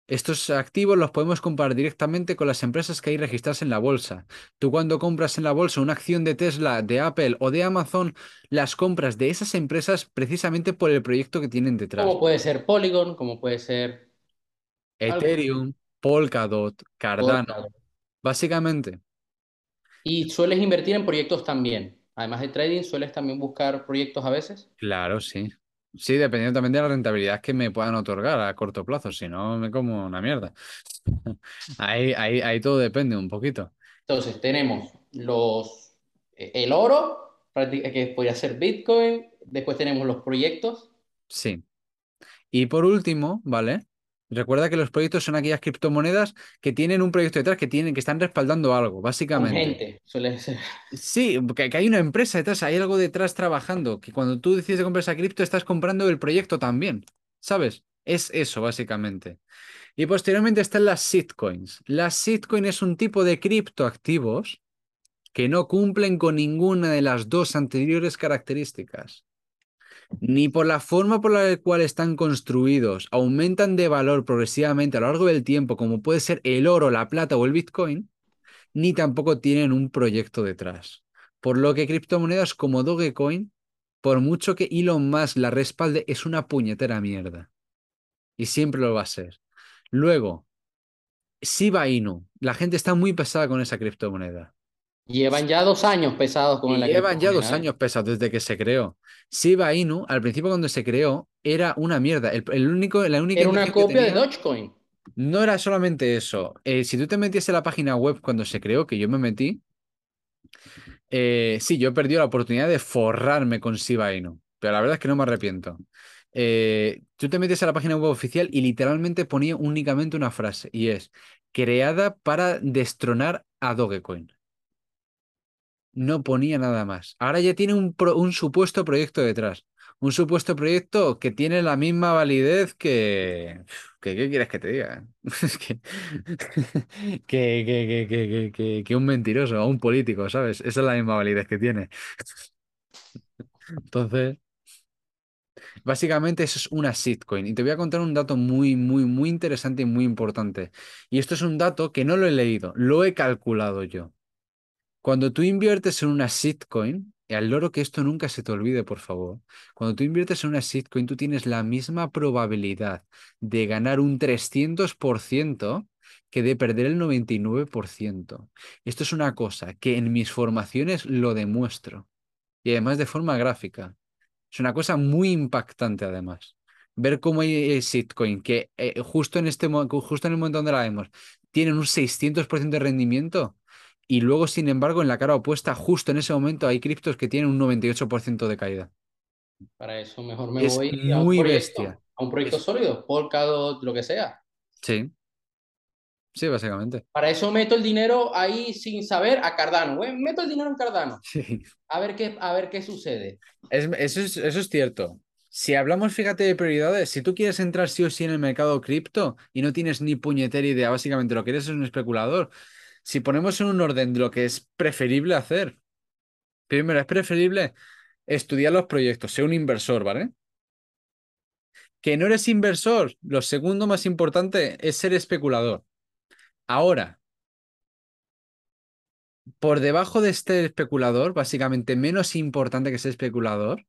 Estos activos los podemos comprar directamente con las empresas que hay registradas en la bolsa. Tú cuando compras en la bolsa una acción de Tesla, de Apple o de Amazon, las compras de esas empresas precisamente por el proyecto que tienen detrás. Como puede ser Polygon, como puede ser Ethereum, Polkadot, Cardano, básicamente. ¿Y sueles invertir en proyectos también? Además de trading, ¿sueles también buscar proyectos a veces? Claro, sí. Sí, dependiendo también de la rentabilidad que me puedan otorgar a corto plazo, si no me como una mierda. ahí, ahí, ahí todo depende un poquito. Entonces, tenemos los, eh, el oro, que podría ser Bitcoin, después tenemos los proyectos. Sí. Y por último, ¿vale? Recuerda que los proyectos son aquellas criptomonedas que tienen un proyecto detrás, que tienen, que están respaldando algo, básicamente. gente, suele ser. Sí, que, hay una empresa detrás, hay algo detrás trabajando, que cuando tú decides comprar esa cripto, estás comprando el proyecto también, ¿sabes? Es eso, básicamente. Y posteriormente están las shitcoins. Las shitcoins es un tipo de criptoactivos que no cumplen con ninguna de las dos anteriores características ni por la forma por la cual están construidos aumentan de valor progresivamente a lo largo del tiempo, como puede ser el oro, la plata o el Bitcoin, ni tampoco tienen un proyecto detrás. Por lo que criptomonedas como Dogecoin, por mucho que Elon Musk la respalde, es una puñetera mierda. Y siempre lo va a ser. Luego, Shiba Inu. La gente está muy pesada con esa criptomoneda. Llevan ya dos años pesados con la Llevan ya dos años pesados desde que se creó. Shiba Inu, al principio cuando se creó, era una mierda. El, único, la única era una copia de Dogecoin. No era solamente eso. Eh, si tú te metías en la página web cuando se creó, que yo me metí, eh, sí, yo he perdido la oportunidad de forrarme con Shiba Inu. Pero la verdad es que no me arrepiento. Eh, tú te metes a la página web oficial y literalmente ponía únicamente una frase y es creada para destronar a Dogecoin no ponía nada más. Ahora ya tiene un, supuesto proyecto detrás. Un supuesto proyecto que tiene la misma validez que... que ¿Qué quieres que te diga? Que, que, que, que un mentiroso o un político, ¿sabes? Esa es la misma validez que tiene. Entonces, básicamente eso es una shitcoin. Y te voy a contar un dato muy, muy, muy interesante y muy importante. Y esto es un dato que no lo he leído, lo he calculado yo. Cuando tú inviertes en una shitcoin, y al loro que esto nunca se te olvide, por favor, cuando tú inviertes en una shitcoin, tú tienes la misma probabilidad de ganar un 300% que de perder el 99%. Esto es una cosa que en mis formaciones lo demuestro. Y además de forma gráfica. Es una cosa muy impactante además. Ver cómo hay shitcoin que eh, justo, en este, justo en el momento donde la vemos tienen un 600% de rendimiento y luego, sin embargo, en la cara opuesta, justo en ese momento hay criptos que tienen un 98% de caída. Para eso mejor me Es voy a un proyecto, bestia. a un proyecto Es- sólido, Polkadot, lo que sea. Sí, sí, básicamente. Para eso meto el dinero ahí sin saber a Cardano. güey. Meto el dinero en Cardano. Sí. A ver qué, a ver qué sucede. Es- eso es, eso es cierto. Si hablamos, fíjate, de prioridades, si tú quieres entrar sí o sí en el mercado cripto y no tienes ni puñetera idea, básicamente lo que eres es un especulador, si ponemos en un orden de lo que es preferible hacer, primero es preferible estudiar los proyectos, ser un inversor, ¿vale? Que no eres inversor, lo segundo más importante es ser especulador. Ahora, por debajo de este especulador, básicamente menos importante que ser especulador,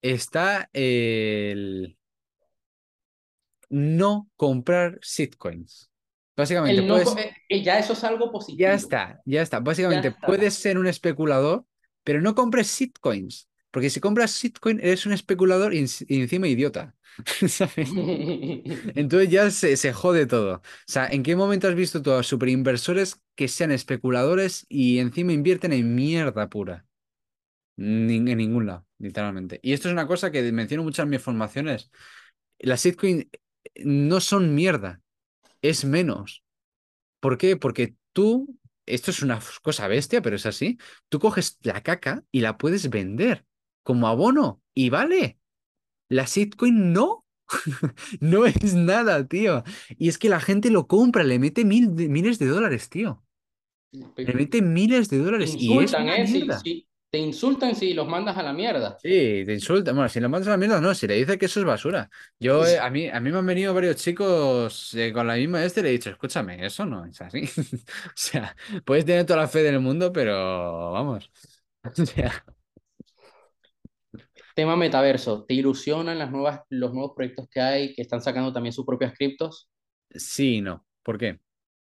está el no comprar shitcoins. Básicamente, no, puedes, eh, eh, ya eso es algo positivo. ya está, ya está. Básicamente, está. puedes ser un especulador, pero no compres shitcoins. Porque si compras shitcoin, eres un especulador y, en- y encima idiota. ¿Sabes? Entonces ya se, se jode todo. O sea, ¿en qué momento has visto tú a superinversores que sean especuladores y encima invierten en mierda pura? Ni- en ningún lado, literalmente. Y esto es una cosa que menciono mucho en mis formaciones. Las shitcoins no son mierda, es menos. ¿Por qué? Porque tú, esto es una cosa bestia, pero es así. Tú coges la caca y la puedes vender como abono y vale. La shitcoin no. No es nada, tío. Y es que la gente lo compra, le mete mil miles de dólares, tío. Le mete miles de dólares y es una ¿eh? Si, mierda. si- te insultan si los mandas a la mierda. Sí, te insulta. Bueno, si le mandas a la mierda, no. Si le dices que eso es basura. Yo, eh, a mí, a mí me han venido varios chicos eh, con la misma este y le he dicho, escúchame, eso no es así. O sea, puedes tener toda la fe del mundo, pero vamos. O sea, Tema metaverso. ¿Te ilusionan las nuevas, los nuevos proyectos que hay que están sacando también sus propias criptos? sí y no. ¿Por qué?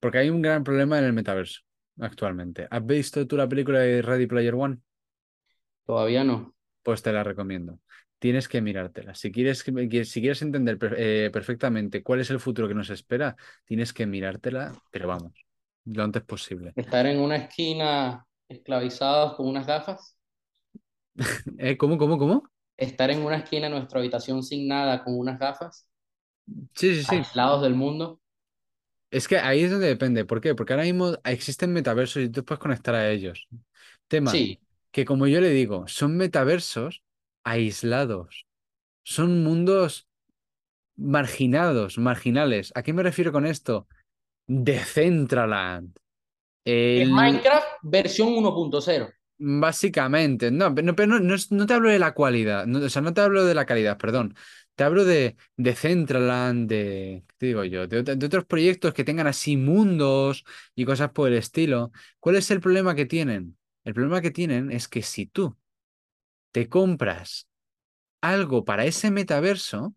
Porque hay un gran problema en el metaverso actualmente. ¿Has visto tú la película de Ready Player One? Todavía no. Pues te la recomiendo. Tienes que mirártela. Si quieres, si quieres entender eh, perfectamente cuál es el futuro que nos espera, tienes que mirártela, pero vamos, lo antes posible. Estar en una esquina esclavizados con unas gafas. Eh, ¿cómo, cómo, cómo? Estar en una esquina de nuestra habitación sin nada con unas gafas. Sí, sí, sí. Aislados del mundo. Es que ahí es donde depende. ¿Por qué? Porque ahora mismo existen metaversos y tú puedes conectar a ellos. Tema, Sí. Que como yo le digo, son metaversos aislados. Son mundos marginados, marginales. ¿A qué me refiero con esto? Decentraland. Es El, Minecraft versión 1.0. básicamente, no, pero, no, pero no, no te hablo de la cualidad, no, o sea, no te hablo de la calidad, perdón. Te hablo de, de Centraland, de, ¿qué te digo yo? De, de otros proyectos que tengan así mundos y cosas por el estilo. ¿Cuál es el problema que tienen? El problema que tienen es que si tú te compras algo para ese metaverso,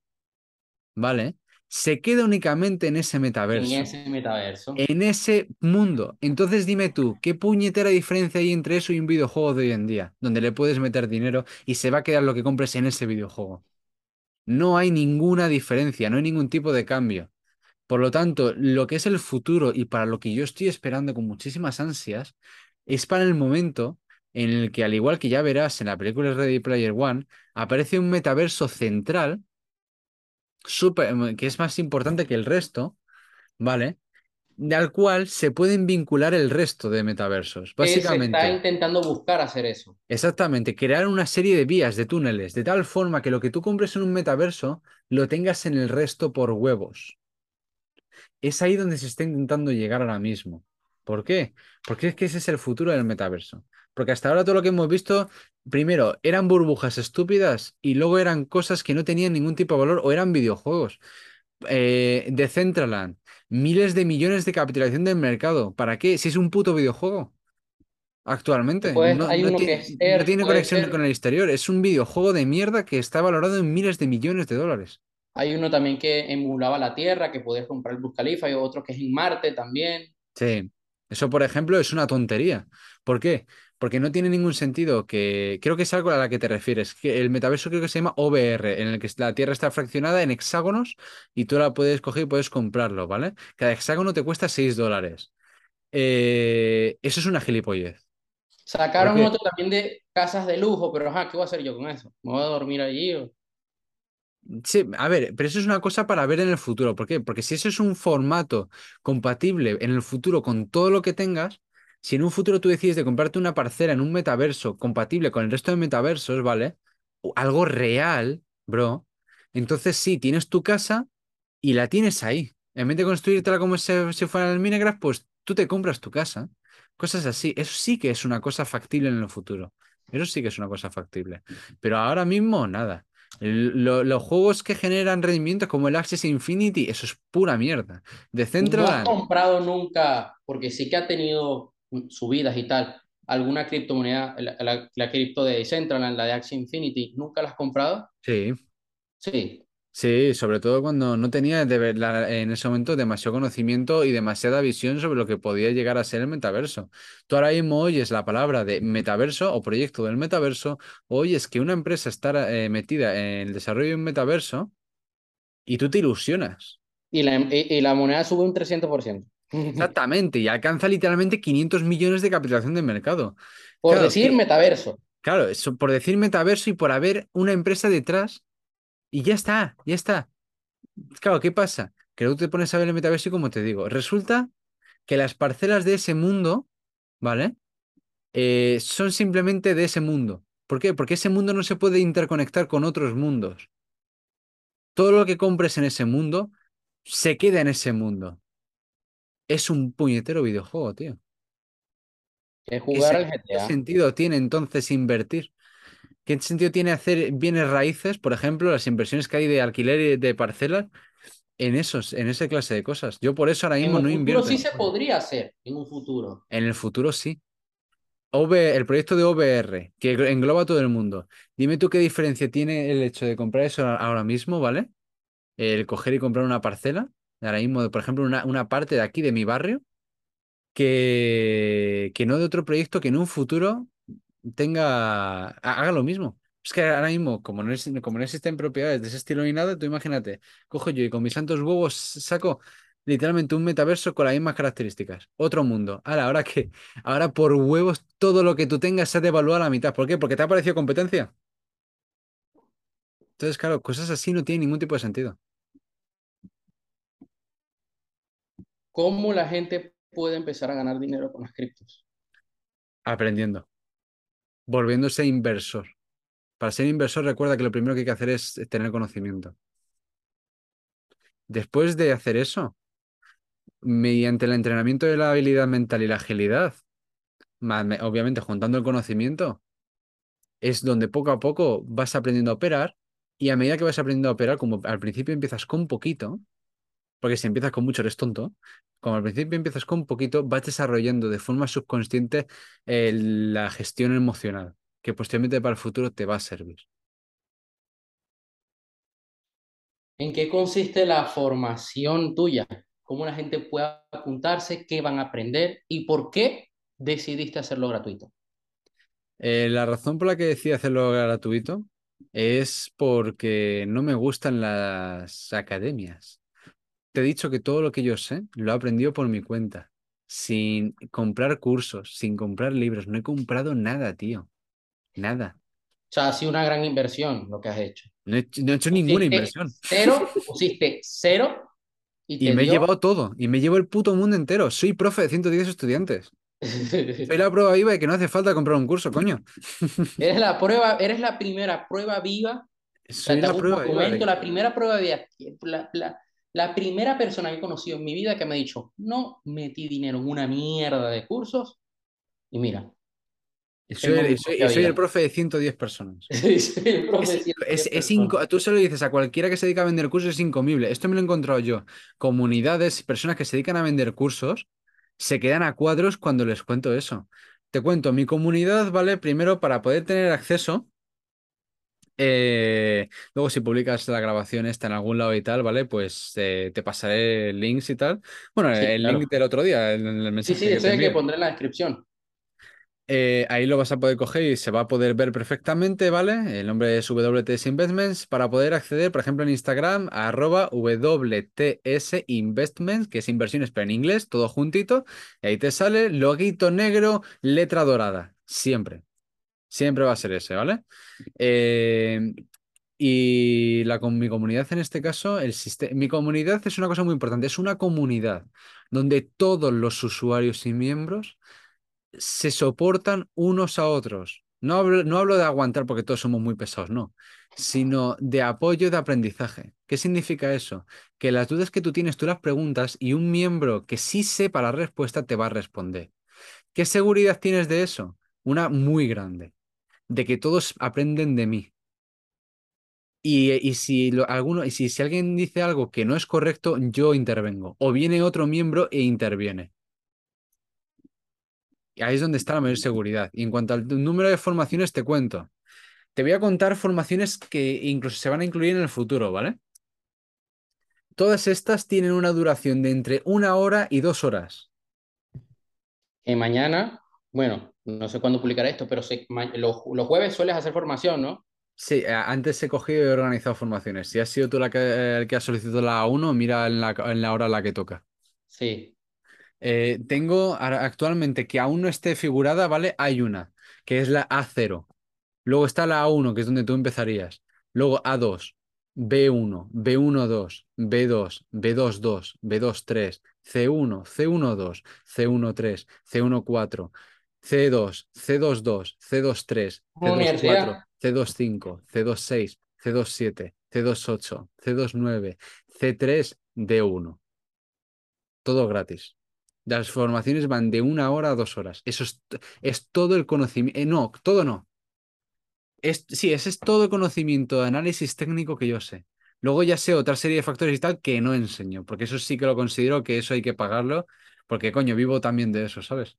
¿vale? Se queda únicamente en ese En metaverso. ese metaverso. en ese mundo. Entonces dime tú, ¿qué puñetera diferencia hay entre eso y un videojuego de hoy en día? Donde le puedes meter dinero y se va a quedar lo que compres en ese videojuego. No hay ninguna diferencia, no hay ningún tipo de cambio. Por lo tanto, lo que es el futuro y para lo que yo estoy esperando con muchísimas ansias es para el momento en el que, al igual que ya verás en la película Ready Player One, aparece un metaverso central súper- que es más importante que el resto, ¿vale? al cual se pueden vincular el resto de metaversos. Eh, se está Básicamente, intentando buscar hacer eso. exactamente, crear una serie de vías, de túneles, de tal forma que lo que tú compres en un metaverso lo tengas en el resto por huevos. Es ahí donde se está intentando llegar ahora mismo. ¿Por qué? Porque es que ese es el futuro del metaverso. Porque hasta ahora todo lo que hemos visto, primero, eran burbujas estúpidas y luego eran cosas que no tenían ningún tipo de valor o eran videojuegos. Eh, Decentraland, miles de millones de capitalización del mercado. ¿Para qué? Si es un puto videojuego. Actualmente. Pues No, hay no uno que es no tiene conexión con el exterior. Es un videojuego de mierda que está valorado en miles de millones de dólares. Hay uno también que emulaba la Tierra, que podías comprar el Burj Khalifa, y otro que es en Marte también. Sí, eso por ejemplo es una tontería. ¿Por qué? Porque no tiene ningún sentido que, creo que es algo a la que te refieres, que el metaverso creo que se llama OVR, en el que la Tierra está fraccionada en hexágonos y tú la puedes coger y puedes comprarlo, ¿vale? Cada hexágono te cuesta 6 dólares. Eh, eso es una gilipollez. ¿Por Sacaron otro también de casas de lujo, pero ajá, ¿qué voy a hacer yo con eso? ¿Me voy a dormir allí? o- Sí, a ver, pero eso es una cosa para ver en el futuro. ¿Por qué? Porque si eso es un formato compatible en el futuro con todo lo que tengas, si en un futuro tú decides de comprarte una parcela en un metaverso compatible con el resto de metaversos, ¿vale? Algo real, bro. Entonces sí, tienes tu casa y la tienes ahí. En vez de construírtela como si, si fuera el Minecraft, pues tú te compras tu casa. Cosas así. Eso sí que es una cosa factible en el futuro. Eso sí que es una cosa factible. Pero ahora mismo, nada. Lo- los juegos que generan rendimientos como el Axis Infinity, eso es pura mierda. ¿No has comprado nunca, porque sí que ha tenido subidas y tal, alguna criptomoneda, la, la, la cripto de Decentraland, la de Axie Infinity, ¿nunca la has comprado? sí, Sí. Sí, sobre todo cuando no tenía de ver- la- en ese momento demasiado conocimiento y demasiada visión sobre lo que podía llegar a ser el metaverso. Tú ahora mismo oyes la palabra de metaverso o proyecto del metaverso, oyes que una empresa está eh, metida en el desarrollo de un metaverso y tú te ilusionas. Y la, y, y la moneda sube un 300%. Exactamente, y alcanza literalmente 500 millones de capitalización de mercado. Por Claro, decir que, metaverso. claro, eso por decir metaverso y por haber una empresa detrás, y ya está, ya está. Claro, ¿qué pasa? Que luego te pones a ver el metaverso y como te digo, resulta que las parcelas de ese mundo, ¿vale? Eh, son simplemente de ese mundo. ¿Por qué? Porque ese mundo no se puede interconectar con otros mundos. Todo lo que compres en ese mundo se queda en ese mundo. Es un puñetero videojuego, tío. Que es ¿Qué, jugar al qué sentido tiene entonces invertir? ¿Qué sentido tiene hacer bienes raíces, por ejemplo, las inversiones que hay de alquiler y de parcelas en esos, en esa clase de cosas? Yo por eso ahora En mismo un no futuro invierto sí en se juegos. podría hacer, en un futuro. En el futuro sí. OV el proyecto de OVR, que engloba a todo el mundo. Dime tú qué diferencia tiene el hecho de comprar eso ahora mismo, ¿vale? El coger y comprar una parcela, ahora mismo, por ejemplo, una, una parte de aquí de mi barrio, que, que no de otro proyecto que en un futuro tenga, ha- haga lo mismo. Es que ahora mismo, como no, es, como no existen propiedades de ese estilo ni nada, tú imagínate, cojo yo y con mis santos huevos saco literalmente un metaverso con las mismas características. Otro mundo. Ahora, ahora que, ahora por huevos todo lo que tú tengas se ha devaluado a la mitad. ¿Por qué? Porque te ha parecido competencia. Entonces, claro, cosas así no tienen ningún tipo de sentido. ¿Cómo la gente puede empezar a ganar dinero con las criptos? Aprendiendo, volviéndose inversor. Para ser inversor, recuerda que lo primero que hay que hacer es tener conocimiento. Después de hacer eso, mediante el entrenamiento de la habilidad mental y la agilidad, obviamente juntando el conocimiento, es donde poco a poco vas aprendiendo a operar y a medida que vas aprendiendo a operar, como al principio empiezas con poquito, porque si empiezas con mucho eres tonto, como al principio empiezas con poquito, vas desarrollando de forma subconsciente eh, la gestión emocional, que posteriormente para el futuro te va a servir. ¿En qué consiste la formación tuya? ¿Cómo la gente puede apuntarse? ¿Qué van a aprender? ¿Y por qué decidiste hacerlo gratuito? Eh, la razón por la que decidí hacerlo gratuito es porque no me gustan las academias. Te he dicho que todo lo que yo sé lo he aprendido por mi cuenta, sin comprar cursos, sin comprar libros. No he comprado nada, tío. Nada. O sea, ha sido una gran inversión lo que has hecho. No he, hecho no he hecho ninguna Pusiste inversión. cero, pusiste cero Y me he llevado todo. Y me llevo el puto mundo entero. Soy profe de 110 estudiantes. Soy la prueba viva de que no hace falta comprar un curso, coño. Eres la prueba, eres la primera prueba viva. Soy la prueba viva de... la primera prueba viva. La, la, la primera persona que he conocido en mi vida que me ha dicho, no metí dinero en una mierda de cursos. Y mira, Y soy, el- soy- el profe de 110 personas. Soy el profe de Es, es, 110 es personas. inco- tú se lo dices a cualquiera que se dedica a vender cursos, es incomible. Esto me lo he encontrado yo. Comunidades, personas que se dedican a vender cursos, se quedan a cuadros cuando les cuento eso. Te cuento, mi comunidad, ¿vale? Primero, para poder tener acceso, eh, luego si publicas la grabación esta en algún lado y tal, ¿vale? Pues eh, te pasaré links y tal. Bueno, Sí, el link del otro día, el, el Sí, sí, mensaje que que pondré en la descripción. Eh, ahí lo vas a poder coger y se va a poder ver perfectamente, ¿vale? El nombre es WTS Investments para poder acceder, por ejemplo, en Instagram, a arroba WTS Investments, que es inversiones, pero en inglés, todo juntito. Y ahí te sale loguito negro, letra dorada. Siempre. Siempre va a ser ese, ¿vale? Eh, y la, con mi comunidad en este caso, el mi comunidad es una cosa muy importante. Es una comunidad donde todos los usuarios y miembros se soportan unos a otros. No hablo, no hablo de aguantar porque todos somos muy pesados, no, sino de apoyo de aprendizaje. ¿Qué significa eso? Que las dudas que tú tienes, tú las preguntas y un miembro que sí sepa la respuesta te va a responder. ¿Qué seguridad tienes de eso? Una muy grande, de que todos aprenden de mí. Y, y si alguno, y si, si alguien dice algo que no es correcto, yo intervengo. O viene otro miembro e interviene. Y ahí es donde está la mayor seguridad. Y en cuanto al número de formaciones, te cuento. Te voy a contar formaciones que incluso se van a incluir en el futuro, ¿vale? Todas estas tienen una duración de entre una hora y dos horas. Eh, mañana, bueno, no sé cuándo publicaré esto, pero los, los jueves sueles hacer formación, ¿no? Sí, eh, antes he cogido y he organizado formaciones. Si has sido tú la que, el que ha solicitado la A1, mira en la, en la hora en la que toca. Sí. Eh, tengo actualmente que aún no esté figurada, ¿vale? Hay una, que es la A0. Luego está la A1, que es donde tú empezarías. Luego A2, B1, B1-2, B2, B2-2, B2-3, C1, C1-2, C1-3, C1-4, C2, C2-2, C2-3, Una universidad. C2-4, C2-5, C2-6, C2-7, C2-8, C2-9, C3, D1. Todo gratis. Las formaciones van de una hora a dos horas. Eso es, es todo el conocimiento. no, todo no. Es, sí, ese es todo el conocimiento de análisis técnico que yo sé. Luego ya sé otra serie de factores y tal que no enseño, porque eso sí que lo considero que eso hay que pagarlo, porque coño, vivo también de eso, ¿sabes?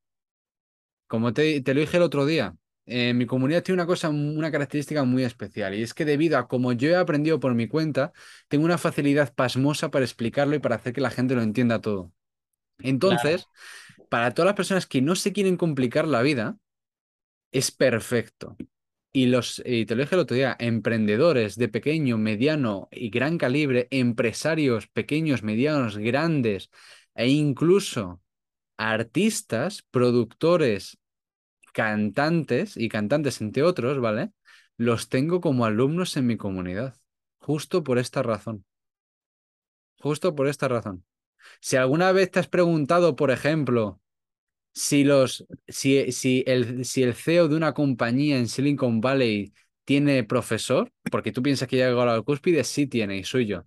Como te, te lo dije el otro día, eh, mi comunidad tiene una cosa, una característica muy especial, y es que debido a como yo he aprendido por mi cuenta, tengo una facilidad pasmosa para explicarlo y para hacer que la gente lo entienda todo. Entonces, para todas las personas que no se quieren complicar la vida, es perfecto. Y los, y te lo dije el otro día, emprendedores de pequeño, mediano y gran calibre, empresarios pequeños, medianos, grandes, e incluso artistas, productores, cantantes y cantantes, entre otros, ¿vale? Los tengo como alumnos en mi comunidad. Justo por esta razón. Justo por esta razón. Si alguna vez te has preguntado, por ejemplo, si los, si, el, si el CEO de una compañía en Silicon Valley tiene profesor, porque tú piensas que ya llegó a la cúspide, sí tiene, y soy yo.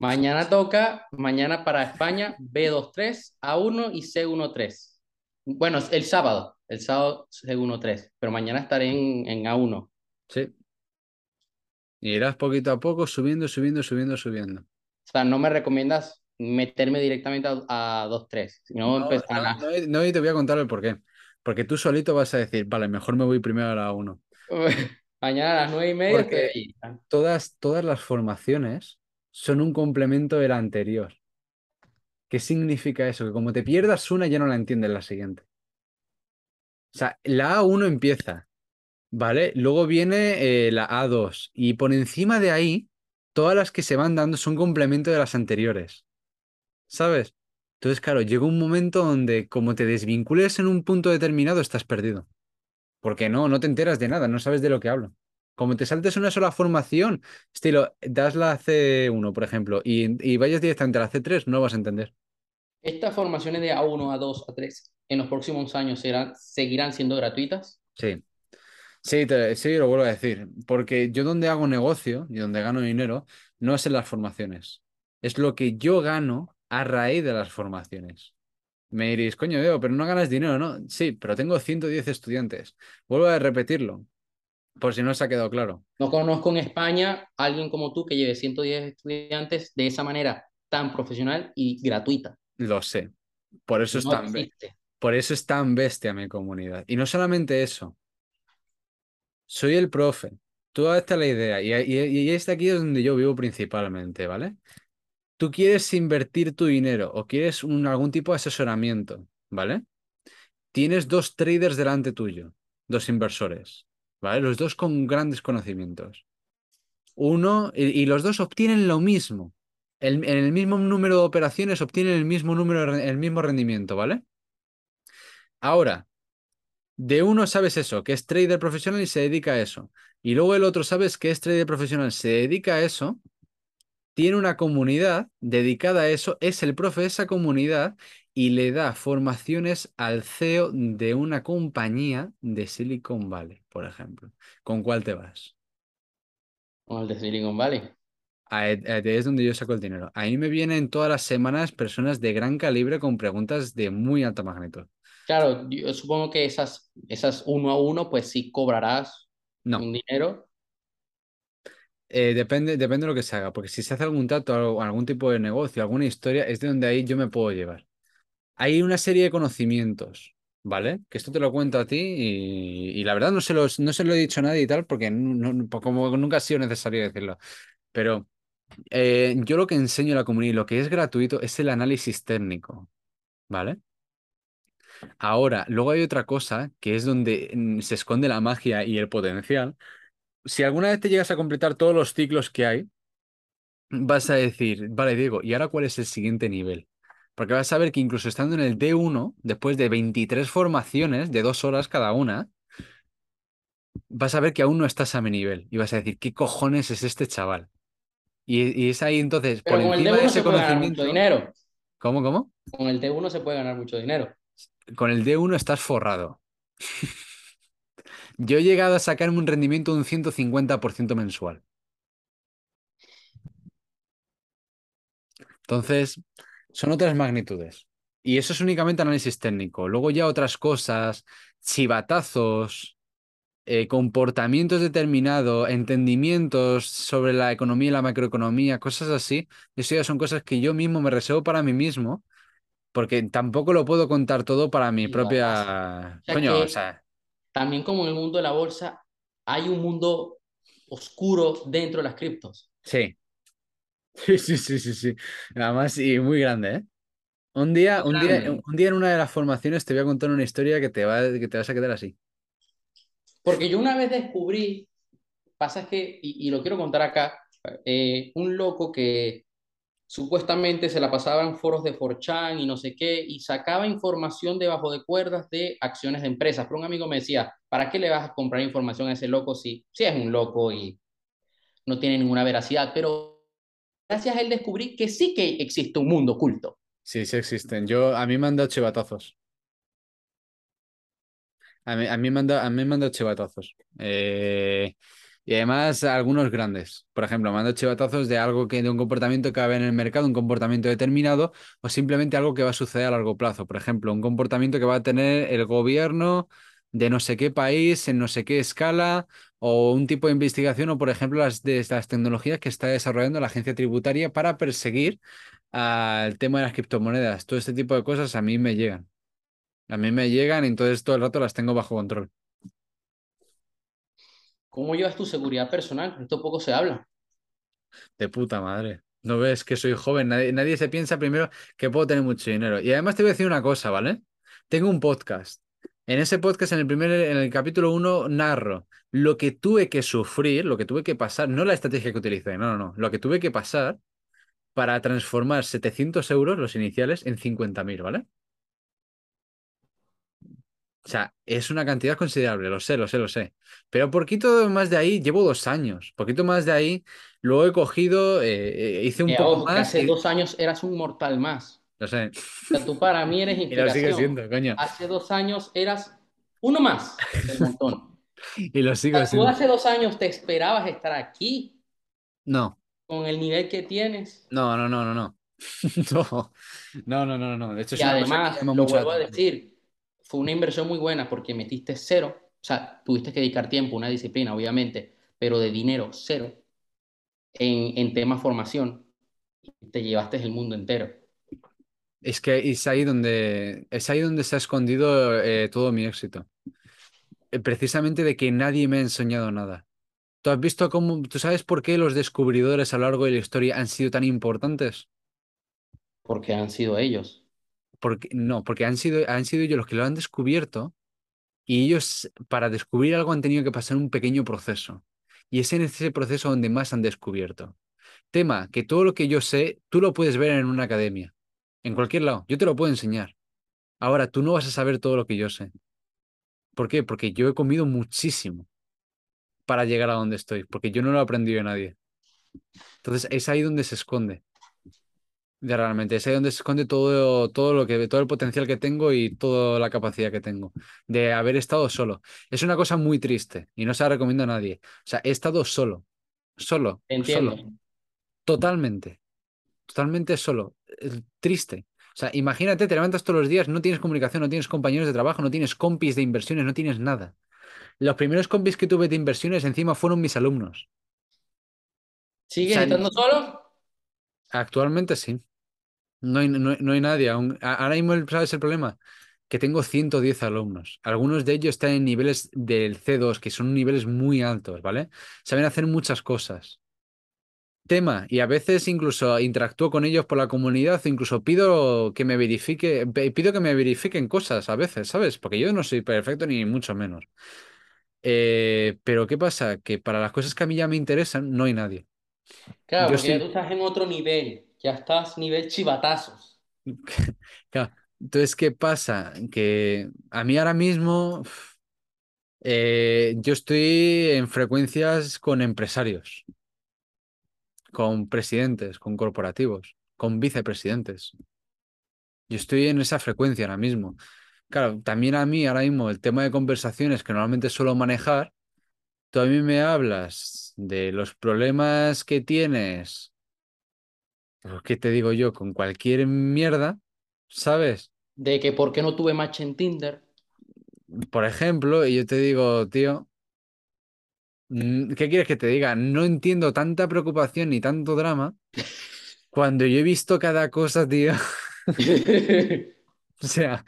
Mañana toca, mañana para España, B23, A1 y C13. Bueno, el sábado, el sábado C13, pero mañana estaré en, en A1. Sí. Y irás poquito a poco subiendo, subiendo, subiendo, subiendo. O sea, no me recomiendas meterme directamente a, a 2-3, sino No, no, a... no, no, y te voy a contar el porqué. Porque tú solito vas a decir, vale, mejor me voy primero a la 1. Mañana a las 9 y media Porque ahí. todas, todas las formaciones son un complemento de la anterior. ¿Qué significa eso? Que como te pierdas una, ya no la entiendes la siguiente. O sea, la A1 empieza, ¿vale? Luego viene eh, la A2 y por encima de ahí, todas las que se van dando son complemento de las anteriores. ¿Sabes? Entonces, claro, llega un momento donde como te desvincules en un punto determinado, estás perdido. Porque no, no te enteras de nada, no sabes de lo que hablo. Como te saltes una sola formación, estilo, das la C1, por ejemplo, y, y vayas directamente a la C3, no vas a entender. ¿Estas formaciones de A1, A2, A3 en los próximos años serán, seguirán siendo gratuitas? Sí. Sí, te- sí, lo vuelvo a decir. Porque yo donde hago negocio y donde gano dinero no es en las formaciones. Es lo que yo gano a raíz de las formaciones. Me diréis, coño, Diego, pero no ganas dinero, ¿no? Sí, pero tengo 110 estudiantes. Vuelvo a repetirlo, por si no se ha quedado claro. No conozco en España a alguien como tú que lleve 110 estudiantes de esa manera tan profesional y gratuita. Lo sé. Por eso es tan, be- existe. por eso es tan bestia mi comunidad. Y no solamente eso. Soy el profe. Tú hazte la idea. Y, y, y este aquí es donde yo vivo principalmente, ¿vale? Tú quieres invertir tu dinero o quieres un, algún tipo de asesoramiento, ¿vale? Tienes dos traders delante tuyo, dos inversores, ¿vale? Los dos con grandes conocimientos. Uno, y, los dos obtienen lo mismo. El- en el mismo número de operaciones obtienen el mismo número, el mismo rendimiento, ¿vale? Ahora, de uno sabes eso, que es trader profesional y se dedica a eso. Y luego el otro sabes que es trader profesional, se dedica a eso, tiene una comunidad dedicada a eso, es el profe de esa comunidad y le da formaciones al CEO de una compañía de Silicon Valley, por ejemplo. ¿Con cuál te vas? Con el de Silicon Valley. Ahí ahí es donde yo saco el dinero. Ahí me vienen todas las semanas personas de gran calibre con preguntas de muy alta magnitud. Claro, yo supongo que esas, esas uno a uno, pues sí cobrarás No. un dinero. Eh, depende, depende de lo que se haga, porque si se hace algún trato algún tipo de negocio, alguna historia, es de donde ahí yo me puedo llevar. Hay una serie de conocimientos, ¿vale? Que esto te lo cuento a ti y, la verdad no se, los, no se lo he dicho a nadie y tal, porque como nunca ha sido necesario decirlo. Pero eh, yo lo que enseño a la comunidad y lo que es gratuito es el análisis técnico, ¿vale? Ahora, luego hay otra cosa que es donde mm, se esconde la magia y el potencial. Si alguna vez te llegas a completar todos los ciclos que hay, vas a decir, vale, Diego, ¿y ahora cuál es el siguiente nivel? Porque vas a ver que incluso estando en el D1, después de 23 formaciones de dos horas cada una, vas a ver que aún no estás a mi nivel. Y vas a decir, ¿qué cojones es este chaval? Y, y es ahí entonces, por Pero con el encima de D1 ese se puede ganar mucho dinero. ¿Cómo, cómo? Con el D1 se puede ganar mucho dinero. Con el D1 estás forrado. Yo he llegado a sacarme un rendimiento de un 150% mensual. Entonces, son otras magnitudes. Y eso es únicamente análisis técnico. Luego ya otras cosas, chivatazos, eh, comportamientos determinados, entendimientos sobre la economía y la macroeconomía, cosas así. Eso ya son cosas que yo mismo me reservo para mí mismo, porque tampoco lo puedo contar todo para mi propia... O sea Coño, o que sea, también como en el mundo de la bolsa, hay un mundo oscuro dentro de las criptos. sí. Sí, sí, sí, sí, sí. Además, y muy grande, ¿eh? Un día, un día, Grande. un día en una de las formaciones te voy a contar una historia que te va, que te vas a quedar así. Porque yo una vez descubrí, pasa es que, y, y lo quiero contar acá, eh, un loco que supuestamente se la pasaba en foros de 4chan y no sé qué, y sacaba información debajo de cuerdas de acciones de empresas. Pero un amigo me decía, ¿para qué le vas a comprar información a ese loco si, si es un loco y no tiene ninguna veracidad? Pero gracias a él descubrí que sí que existe un mundo oculto. Sí, sí existen. Yo, a mí me han dado chivatazos. A mí, a mí me han dado, chivatazos. Eh, y además algunos grandes. Por ejemplo, me han dado chivatazos de algo que, de un comportamiento que va a haber en el mercado, un comportamiento determinado, o simplemente algo que va a suceder a largo plazo. Por ejemplo, un comportamiento que va a tener el gobierno de no sé qué país, en no sé qué escala, o un tipo de investigación, o por ejemplo, las de las tecnologías que está desarrollando la agencia tributaria para perseguir al tema de las criptomonedas. Todo este tipo de cosas a mí me llegan. A mí me llegan y entonces todo el rato las tengo bajo control. ¿Cómo llevas tu seguridad personal? Esto poco se habla. De puta madre. ¿No ves que soy joven? Nadie, nadie se piensa primero que puedo tener mucho dinero. Y además te voy a decir una cosa, ¿vale? Tengo un podcast. En ese podcast, en el primer, en el capítulo 1, narro lo que tuve que sufrir, lo que tuve que pasar, no la estrategia que utilicé, no, no, no, lo que tuve que pasar para transformar 700 euros, los iniciales, en 50.000, ¿vale? O sea, es una cantidad considerable, lo sé, lo sé, lo sé. Pero poquito más de ahí, llevo dos años. Poquito más de ahí, luego he cogido, eh, eh, hice un Eh, poco más hace y... dos años eras un mortal más. Lo sé. O sea, tú para mí eres Y lo sigue inspiración. siendo, coño. Hace dos años eras uno más del montón. O Y lo sigo sea, tú siendo. hace dos años te esperabas estar aquí No, con el nivel que tienes. no, no, no, no, no. No, no, no, no, no. De hecho, Y además, lo vuelvo a decir, fue una inversión muy buena porque metiste cero. O sea, tuviste que dedicar tiempo, una disciplina, obviamente, pero de dinero cero en, en tema formación. Te llevaste el mundo entero. Es que es ahí donde, es ahí donde se ha escondido eh, todo mi éxito. Eh, Precisamente de que nadie me ha enseñado nada. ¿Tú has visto cómo, tú sabes por qué los descubridores a lo largo de la historia han sido tan importantes? porque han sido ellos. Porque, no, porque han sido, han sido ellos los que lo han descubierto y ellos para descubrir algo han tenido que pasar un pequeño proceso. Y es en ese proceso donde más han descubierto. Tema, que todo lo que yo sé, tú lo puedes ver en una academia, en cualquier lado, yo te lo puedo enseñar. Ahora, tú no vas a saber todo lo que yo sé. ¿Por qué? Porque yo he comido muchísimo para llegar a donde estoy, porque yo no lo he aprendido de nadie. Entonces, es ahí donde se esconde. De realmente, es ahí donde se esconde todo, todo lo que, todo el potencial que tengo y toda la capacidad que tengo de haber estado solo. Es una cosa muy triste y no se la recomiendo a nadie. O sea, he estado solo, solo, Entiendo. solo, totalmente, totalmente solo. Triste. O sea, imagínate, te levantas todos los días, no tienes comunicación, no tienes compañeros de trabajo, no tienes compis de inversiones, no tienes nada. Los primeros compis que tuve de inversiones encima fueron mis alumnos. O ¿Sigues sea, estando solo? actualmente sí. No hay, no, hay no hay nadie aún. Ahora mismo, ¿sabes el problema? Que tengo 110 alumnos. Algunos de ellos están en niveles del C2, que son niveles muy altos, ¿vale? Saben hacer muchas cosas. Tema, y a veces incluso interactúo con ellos por la comunidad, o incluso pido que me verifique, pido que me verifiquen cosas a veces, ¿sabes? Porque yo no soy perfecto ni mucho menos. Eh, pero ¿qué pasa? Que para las cosas que a mí ya me interesan, no hay nadie. Claro, Yo porque ya tú estás en otro nivel. Ya estás nivel chivatazos. Claro. Entonces, ¿qué pasa? Que a mí ahora mismo eh, yo estoy en frecuencias con empresarios, con presidentes, con corporativos, con vicepresidentes. Yo estoy en esa frecuencia ahora mismo. Claro, también a mí ahora mismo el tema de conversaciones que normalmente suelo manejar, tú a mí me hablas de los problemas que tienes, pues, ¿qué te digo yo? Con cualquier mierda, ¿sabes? De que por qué no tuve match en Tinder. Por ejemplo, y yo te digo, tío. ¿Qué quieres que te diga? No entiendo tanta preocupación ni tanto drama cuando yo he visto cada cosa, tío. O sea,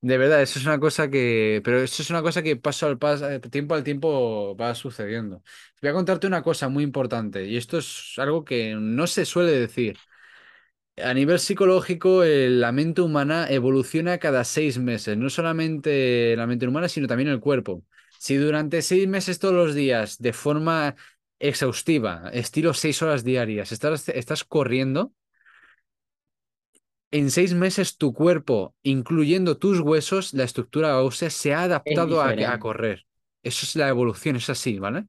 de verdad, eso es una cosa que, pero eso es una cosa que paso al paso, eh, tiempo al tiempo va sucediendo. Voy a contarte una cosa muy importante y esto es algo que no se suele decir. A nivel psicológico, eh, la mente humana evoluciona cada seis meses, no solamente la mente humana, sino también el cuerpo. Si durante seis meses todos los días, de forma exhaustiva, estilo seis horas diarias, estás, estás corriendo, en seis meses tu cuerpo, incluyendo tus huesos, la estructura ósea, se ha adaptado a, a correr. Eso es la evolución, es así, ¿vale?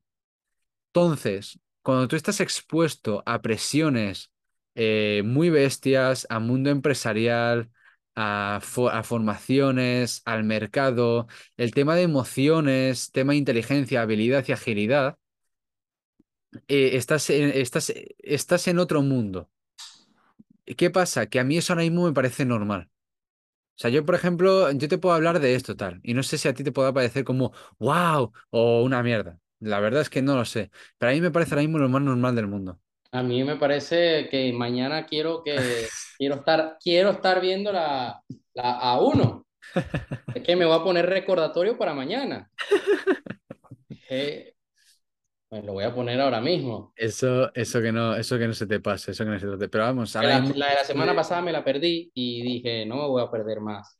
Entonces, cuando tú estás expuesto a presiones eh, muy bestias, a mundo empresarial, a, a formaciones, al mercado, el tema de emociones, tema de inteligencia, habilidad y agilidad, eh, estás en, estás, estás en otro mundo. ¿Qué pasa? Que a mí eso ahora mismo me parece normal. O sea, yo, por ejemplo, yo te puedo hablar de esto tal, y no sé si a ti te pueda parecer como wow o una mierda. La verdad es que no lo sé, pero a mí me parece ahora mismo lo más normal del mundo. A mí me parece que mañana quiero que quiero estar quiero estar viendo la, la A1. Es que me voy a poner recordatorio para mañana. Eh, me lo voy a poner ahora mismo. Eso, eso que no, eso que no se te pase, eso que no se te. Pero vamos, ahora La, mismo la de la semana pasada me la perdí y dije, no me voy a perder más.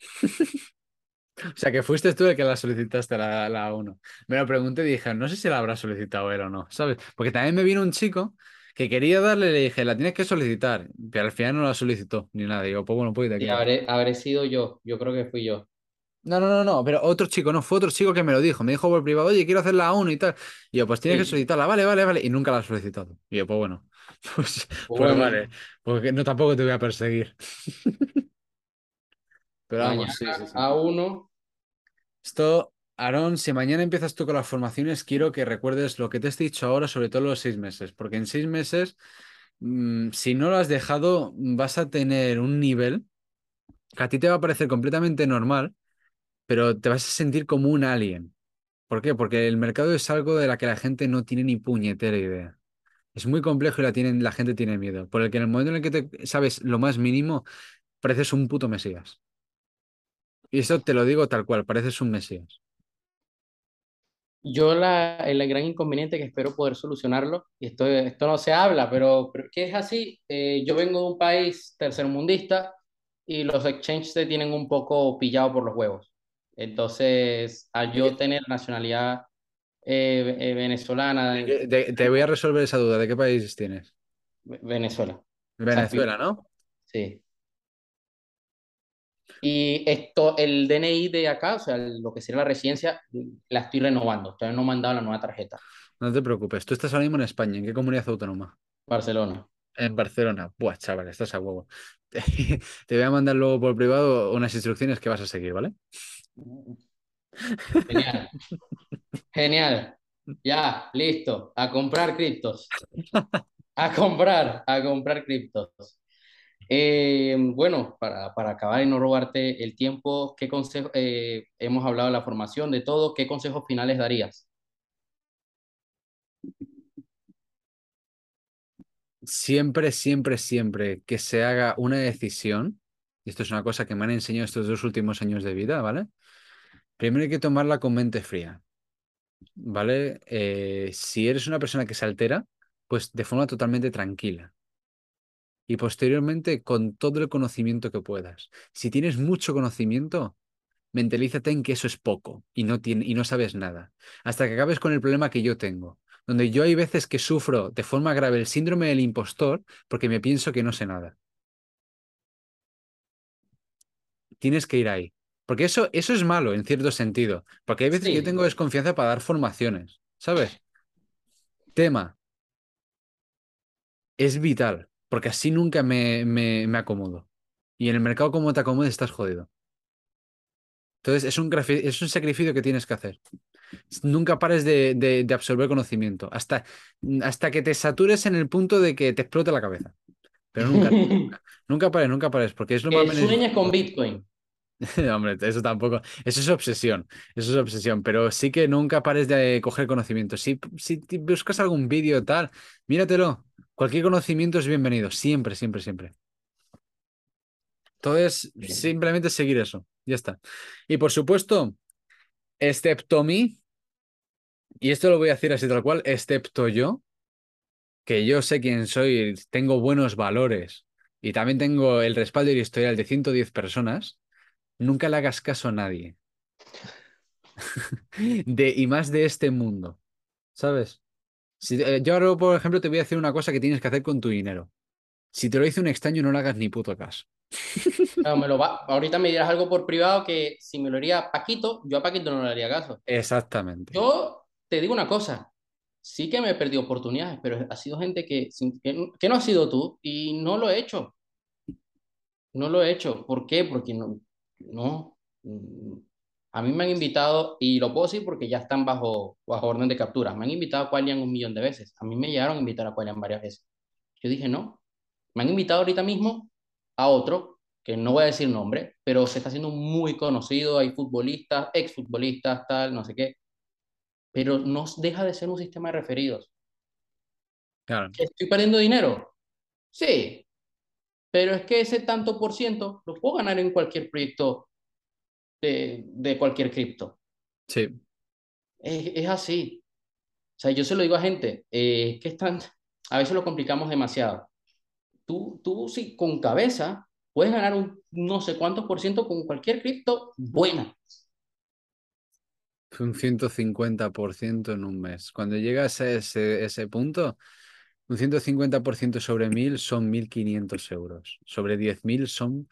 O sea, que fuiste tú el que la solicitaste la, la uno Me lo pregunté y dije, no sé si la habrá solicitado él o no, ¿sabes? Porque también me vino un chico que quería darle, le dije, la tienes que solicitar, pero al final no la solicitó ni nada. Digo, pues bueno, pues te Y habré, habré sido yo, yo creo que fui yo. No, no, no, no, pero otro chico, no, fue otro chico que me lo dijo. Me dijo por privado, oye, quiero hacer la A1 y tal. Y yo, pues tienes que solicitarla, vale, vale, vale. Y nunca la has solicitado. Y yo, pues bueno, pues, Pues pues vale, porque no tampoco te voy a perseguir. Pero vamos, sí, sí, mañana sí. a uno. Esto, Aarón, si mañana empiezas tú con las formaciones, quiero que recuerdes lo que te he dicho ahora, sobre todo los seis meses, porque en seis meses, mm, si no lo has dejado, vas a tener un nivel que a ti te va a parecer completamente normal, pero te vas a sentir como un alien. ¿Por qué? Porque el mercado es algo de la que la gente no tiene ni puñetera idea. Es muy complejo y la, gente tiene miedo. Por el que en el momento en el que te sabes lo más mínimo, pareces un puto mesías. Y eso te lo digo tal cual, pareces un mesías. Yo la, el gran inconveniente que espero poder solucionarlo, y esto, esto no se habla, pero, pero que es así, eh, yo vengo de un país tercermundista y los exchanges te tienen un poco pillado por los huevos. Entonces, al ¿De yo tener nacionalidad eh, eh, venezolana, de- te voy a resolver esa duda. ¿De qué país tienes? Venezuela, Venezuela, ¿no? sí. Y esto, el DNI de acá, o sea, lo que sería la residencia, la estoy renovando. Todavía no me han dado la nueva tarjeta. No te preocupes. Tú estás ahora mismo en España. ¿En qué comunidad autónoma? Barcelona. En Barcelona. Buah, chaval, estás a huevo. Te voy a mandar luego por privado unas instrucciones que vas a seguir, ¿vale? Genial, genial. Ya, listo. A comprar criptos. A comprar, a comprar criptos. Eh, bueno, para, para acabar y no robarte el tiempo, ¿qué consejo, eh, hemos hablado de la formación, de todo, ¿qué consejos finales darías? Siempre, siempre, siempre que se haga una decisión, y esto es una cosa que me han enseñado estos dos últimos años de vida, ¿vale? Primero hay que tomarla con mente fría, ¿vale? Eh, si eres una persona que se altera, pues de forma totalmente tranquila. Y posteriormente con todo el conocimiento que puedas. Si tienes mucho conocimiento, mentalízate en que eso es poco y no, tiene, y no sabes nada. Hasta que acabes con el problema que yo tengo, donde yo hay veces que sufro de forma grave el síndrome del impostor porque me pienso que no sé nada. Tienes que ir ahí. Porque eso, eso es malo en cierto sentido. Porque hay veces que yo tengo desconfianza para dar formaciones, ¿sabes? Tema, es vital, porque así nunca me, me, me acomodo. Y en el mercado como te acomodes estás jodido. Entonces es un, es un sacrificio que tienes que hacer. Nunca pares de, de- de absorber conocimiento, hasta, hasta que te satures en el punto de que te explote la cabeza. Pero nunca, nunca, nunca pares, nunca pares, porque es lo más que sueñes con. Bitcoin. Hombre, eso tampoco, eso es obsesión, eso es obsesión, pero sí que nunca pares de coger conocimiento. Si, si buscas algún vídeo tal, míratelo. Cualquier conocimiento es bienvenido, siempre, siempre, siempre. Entonces, simplemente seguir eso, ya está. Y por supuesto, excepto mí, y esto lo voy a decir así tal cual, excepto yo, que yo sé quién soy, tengo buenos valores y también tengo el respaldo y el historial de 110 personas, nunca le hagas caso a nadie. De, y más de este mundo, ¿sabes? Si, eh, yo ahora, por ejemplo, te voy a decir una cosa que tienes que hacer con tu dinero. Si te lo dice un extraño, no le hagas ni puto caso. No, me lo va, ahorita me dirás algo por privado que si me lo haría Paquito, yo a Paquito no le haría caso. Exactamente. Yo te digo una cosa, sí que me he perdido oportunidades, pero ha sido gente que, que, no que no ha sido tú y no lo he hecho. No lo he hecho. ¿Por qué? Porque no, no. A mí me han invitado, y lo puedo decir porque ya están bajo, bajo orden de captura, me han invitado a Qualian un millón de veces. A mí me llegaron a invitar a Qualian varias veces. Yo dije, no. Me han invitado ahorita mismo a otro, que no voy a decir nombre, pero se está haciendo muy conocido. Hay futbolistas, exfutbolistas, tal, no sé qué. Pero no deja de ser un sistema de referidos. Claro. ¿Estoy perdiendo dinero? Sí, pero es que ese tanto por ciento lo puedo ganar en cualquier proyecto de, de cualquier cripto. Sí. Es, es así. O sea, yo se lo digo a gente, eh, que están, a veces lo complicamos demasiado. Tú, tú sí, con cabeza, puedes ganar un no sé cuántos por ciento con cualquier cripto buena. Un 150% en un mes. Cuando llegas a ese, ese punto, un 150% sobre 1000 son 1.500 euros. Sobre 10.000 son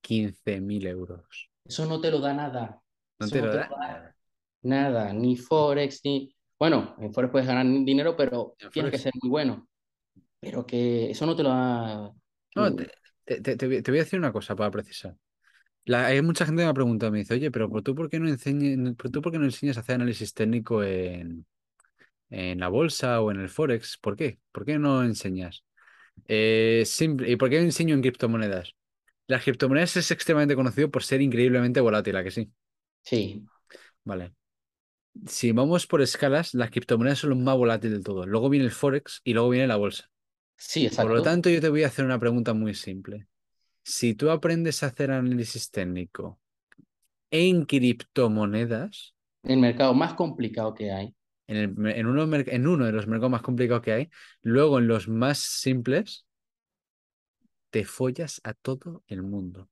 15.000 euros. Eso no te lo da nada. No no lo da nada. Ni Forex, ni... Bueno, en Forex puedes ganar dinero, pero En tienes que Forex. ser muy bueno. Pero que eso no te lo da... No, te, te- voy a decir una cosa para precisar. La- hay mucha gente que me ha preguntado, me dice, oye, pero ¿por tú por qué no enseñas, por tú por qué no enseñas a hacer análisis técnico en, en la bolsa o en el Forex? ¿Por qué? ¿Por qué no enseñas? Eh, simple- ¿y por qué enseño en criptomonedas? Las criptomonedas es extremadamente conocido por ser increíblemente volátil, ¿a que sí? Sí, Vale. Si vamos por escalas, las criptomonedas son lo más volátil del todo. Luego viene el Forex y luego viene la bolsa. sí, Por lo exacto. tanto, yo te voy a hacer una pregunta muy simple. Si tú aprendes a hacer análisis técnico en criptomonedas, El mercado más complicado que hay. en, el- en uno, en uno de los mercados más complicados que hay, luego en los más simples, te follas a todo el mundo.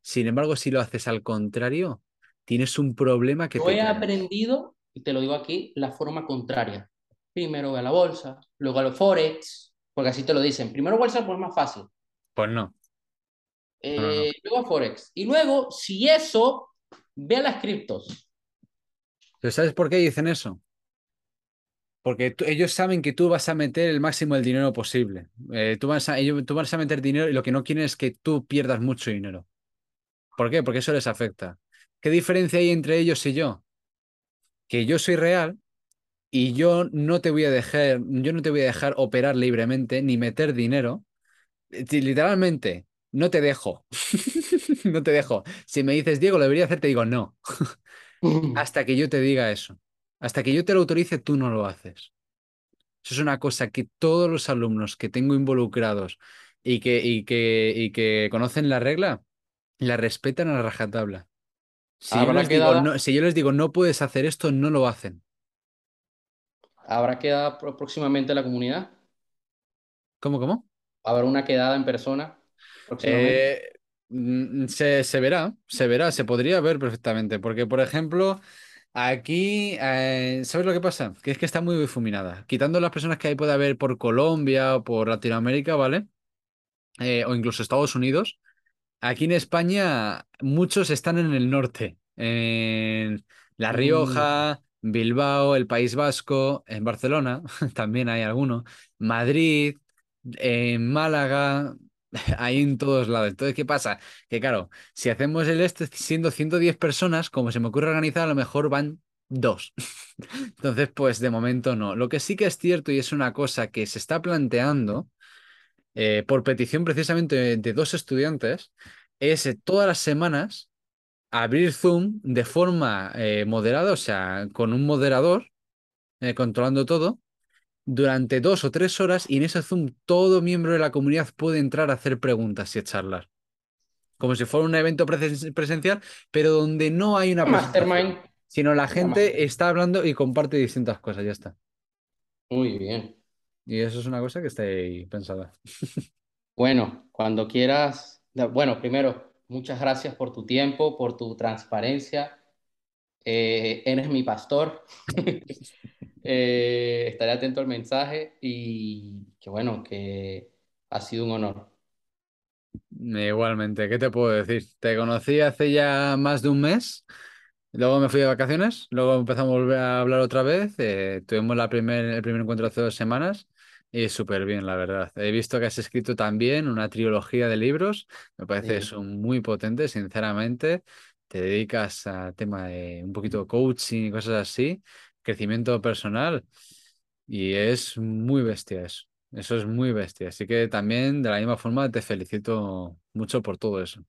Sin embargo, si lo haces al contrario, tienes un problema que Yo te he aprendido, y te lo digo aquí, la forma contraria. Primero a la bolsa, luego a los Forex, porque así te lo dicen. Primero bolsa, pues más fácil. Pues no, no, no, no. Eh, luego a Forex. Y luego, si eso, ve a las criptos. ¿Pero sabes por qué dicen eso? Porque ellos saben que tú vas a meter el máximo del dinero posible. Eh, tú vas a, ellos- tú vas a meter dinero y lo que no quieren es que tú pierdas mucho dinero. ¿Por qué? Porque eso les afecta. ¿Qué diferencia hay entre ellos y yo? Que yo soy real y yo no te voy a dejar, yo no te voy a dejar operar libremente ni meter dinero. Eh, Literalmente, no te dejo. No te dejo. Si me dices, Diego, lo debería hacer, te digo no. Hasta que yo te diga eso. Hasta que yo te lo autorice, tú no lo haces. Eso es una cosa que todos los alumnos que tengo involucrados y que, y que, y que conocen la regla, la respetan a la rajatabla. Si yo les digo no, si yo les digo no puedes hacer esto, no lo hacen. habrá quedado pro- próximamente la comunidad. ¿Cómo, cómo? Habrá una quedada en persona. Eh, mm, se, se verá, se verá, se podría ver perfectamente. Porque, por ejemplo, aquí, eh, ¿sabes lo que pasa? Que es que está muy difuminada. Quitando las personas que hay puede haber por Colombia o por Latinoamérica, ¿vale? Eh, o incluso Estados Unidos. Aquí en España muchos están en el norte, en La Mm, Rioja, Bilbao, el País Vasco, en Barcelona también hay alguno, Madrid, en Málaga, hay en todos lados. Entonces, ¿qué pasa? Que claro, si hacemos el este siendo 110 personas, como se me ocurre organizar, a lo mejor van dos. Entonces, pues de momento no. Lo que sí que es cierto y es una cosa que se está planteando eh, por petición precisamente de, dos estudiantes, es eh, todas las semanas abrir Zoom de forma eh, moderada, o sea, con un moderador controlando todo, durante dos o tres horas y en ese Zoom todo miembro de la comunidad puede entrar a hacer preguntas y a charlar. Como si fuera un evento presen- presencial, pero donde no hay una mastermind. sino la gente está hablando y comparte distintas cosas, ya está. Muy bien. Y eso es una cosa que está ahí pensada. Bueno, cuando quieras, bueno, primero, muchas gracias por tu tiempo, por tu transparencia. Eh, eres mi pastor. Eh, estaré atento al mensaje y que bueno, que ha sido un honor. Igualmente, ¿qué te puedo decir? Te conocí hace ya más de un mes, luego me fui de vacaciones, luego empezamos a volver a hablar otra vez, eh, tuvimos la primer, el primer encuentro hace dos semanas y súper bien, la verdad. He visto que has escrito también una trilogía de libros, me parece Sí, eso muy potente, sinceramente. Te dedicas a tema de un poquito de coaching y cosas así, crecimiento personal y es muy bestia eso. Eso es muy bestia. Así que también de la misma forma te felicito mucho por todo eso.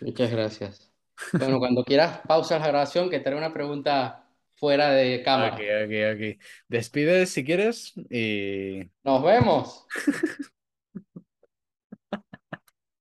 muchas gracias. Bueno, cuando quieras, pausa la grabación, que te haré una pregunta fuera de cámara. ok, ok. Despides si quieres y Nos vemos.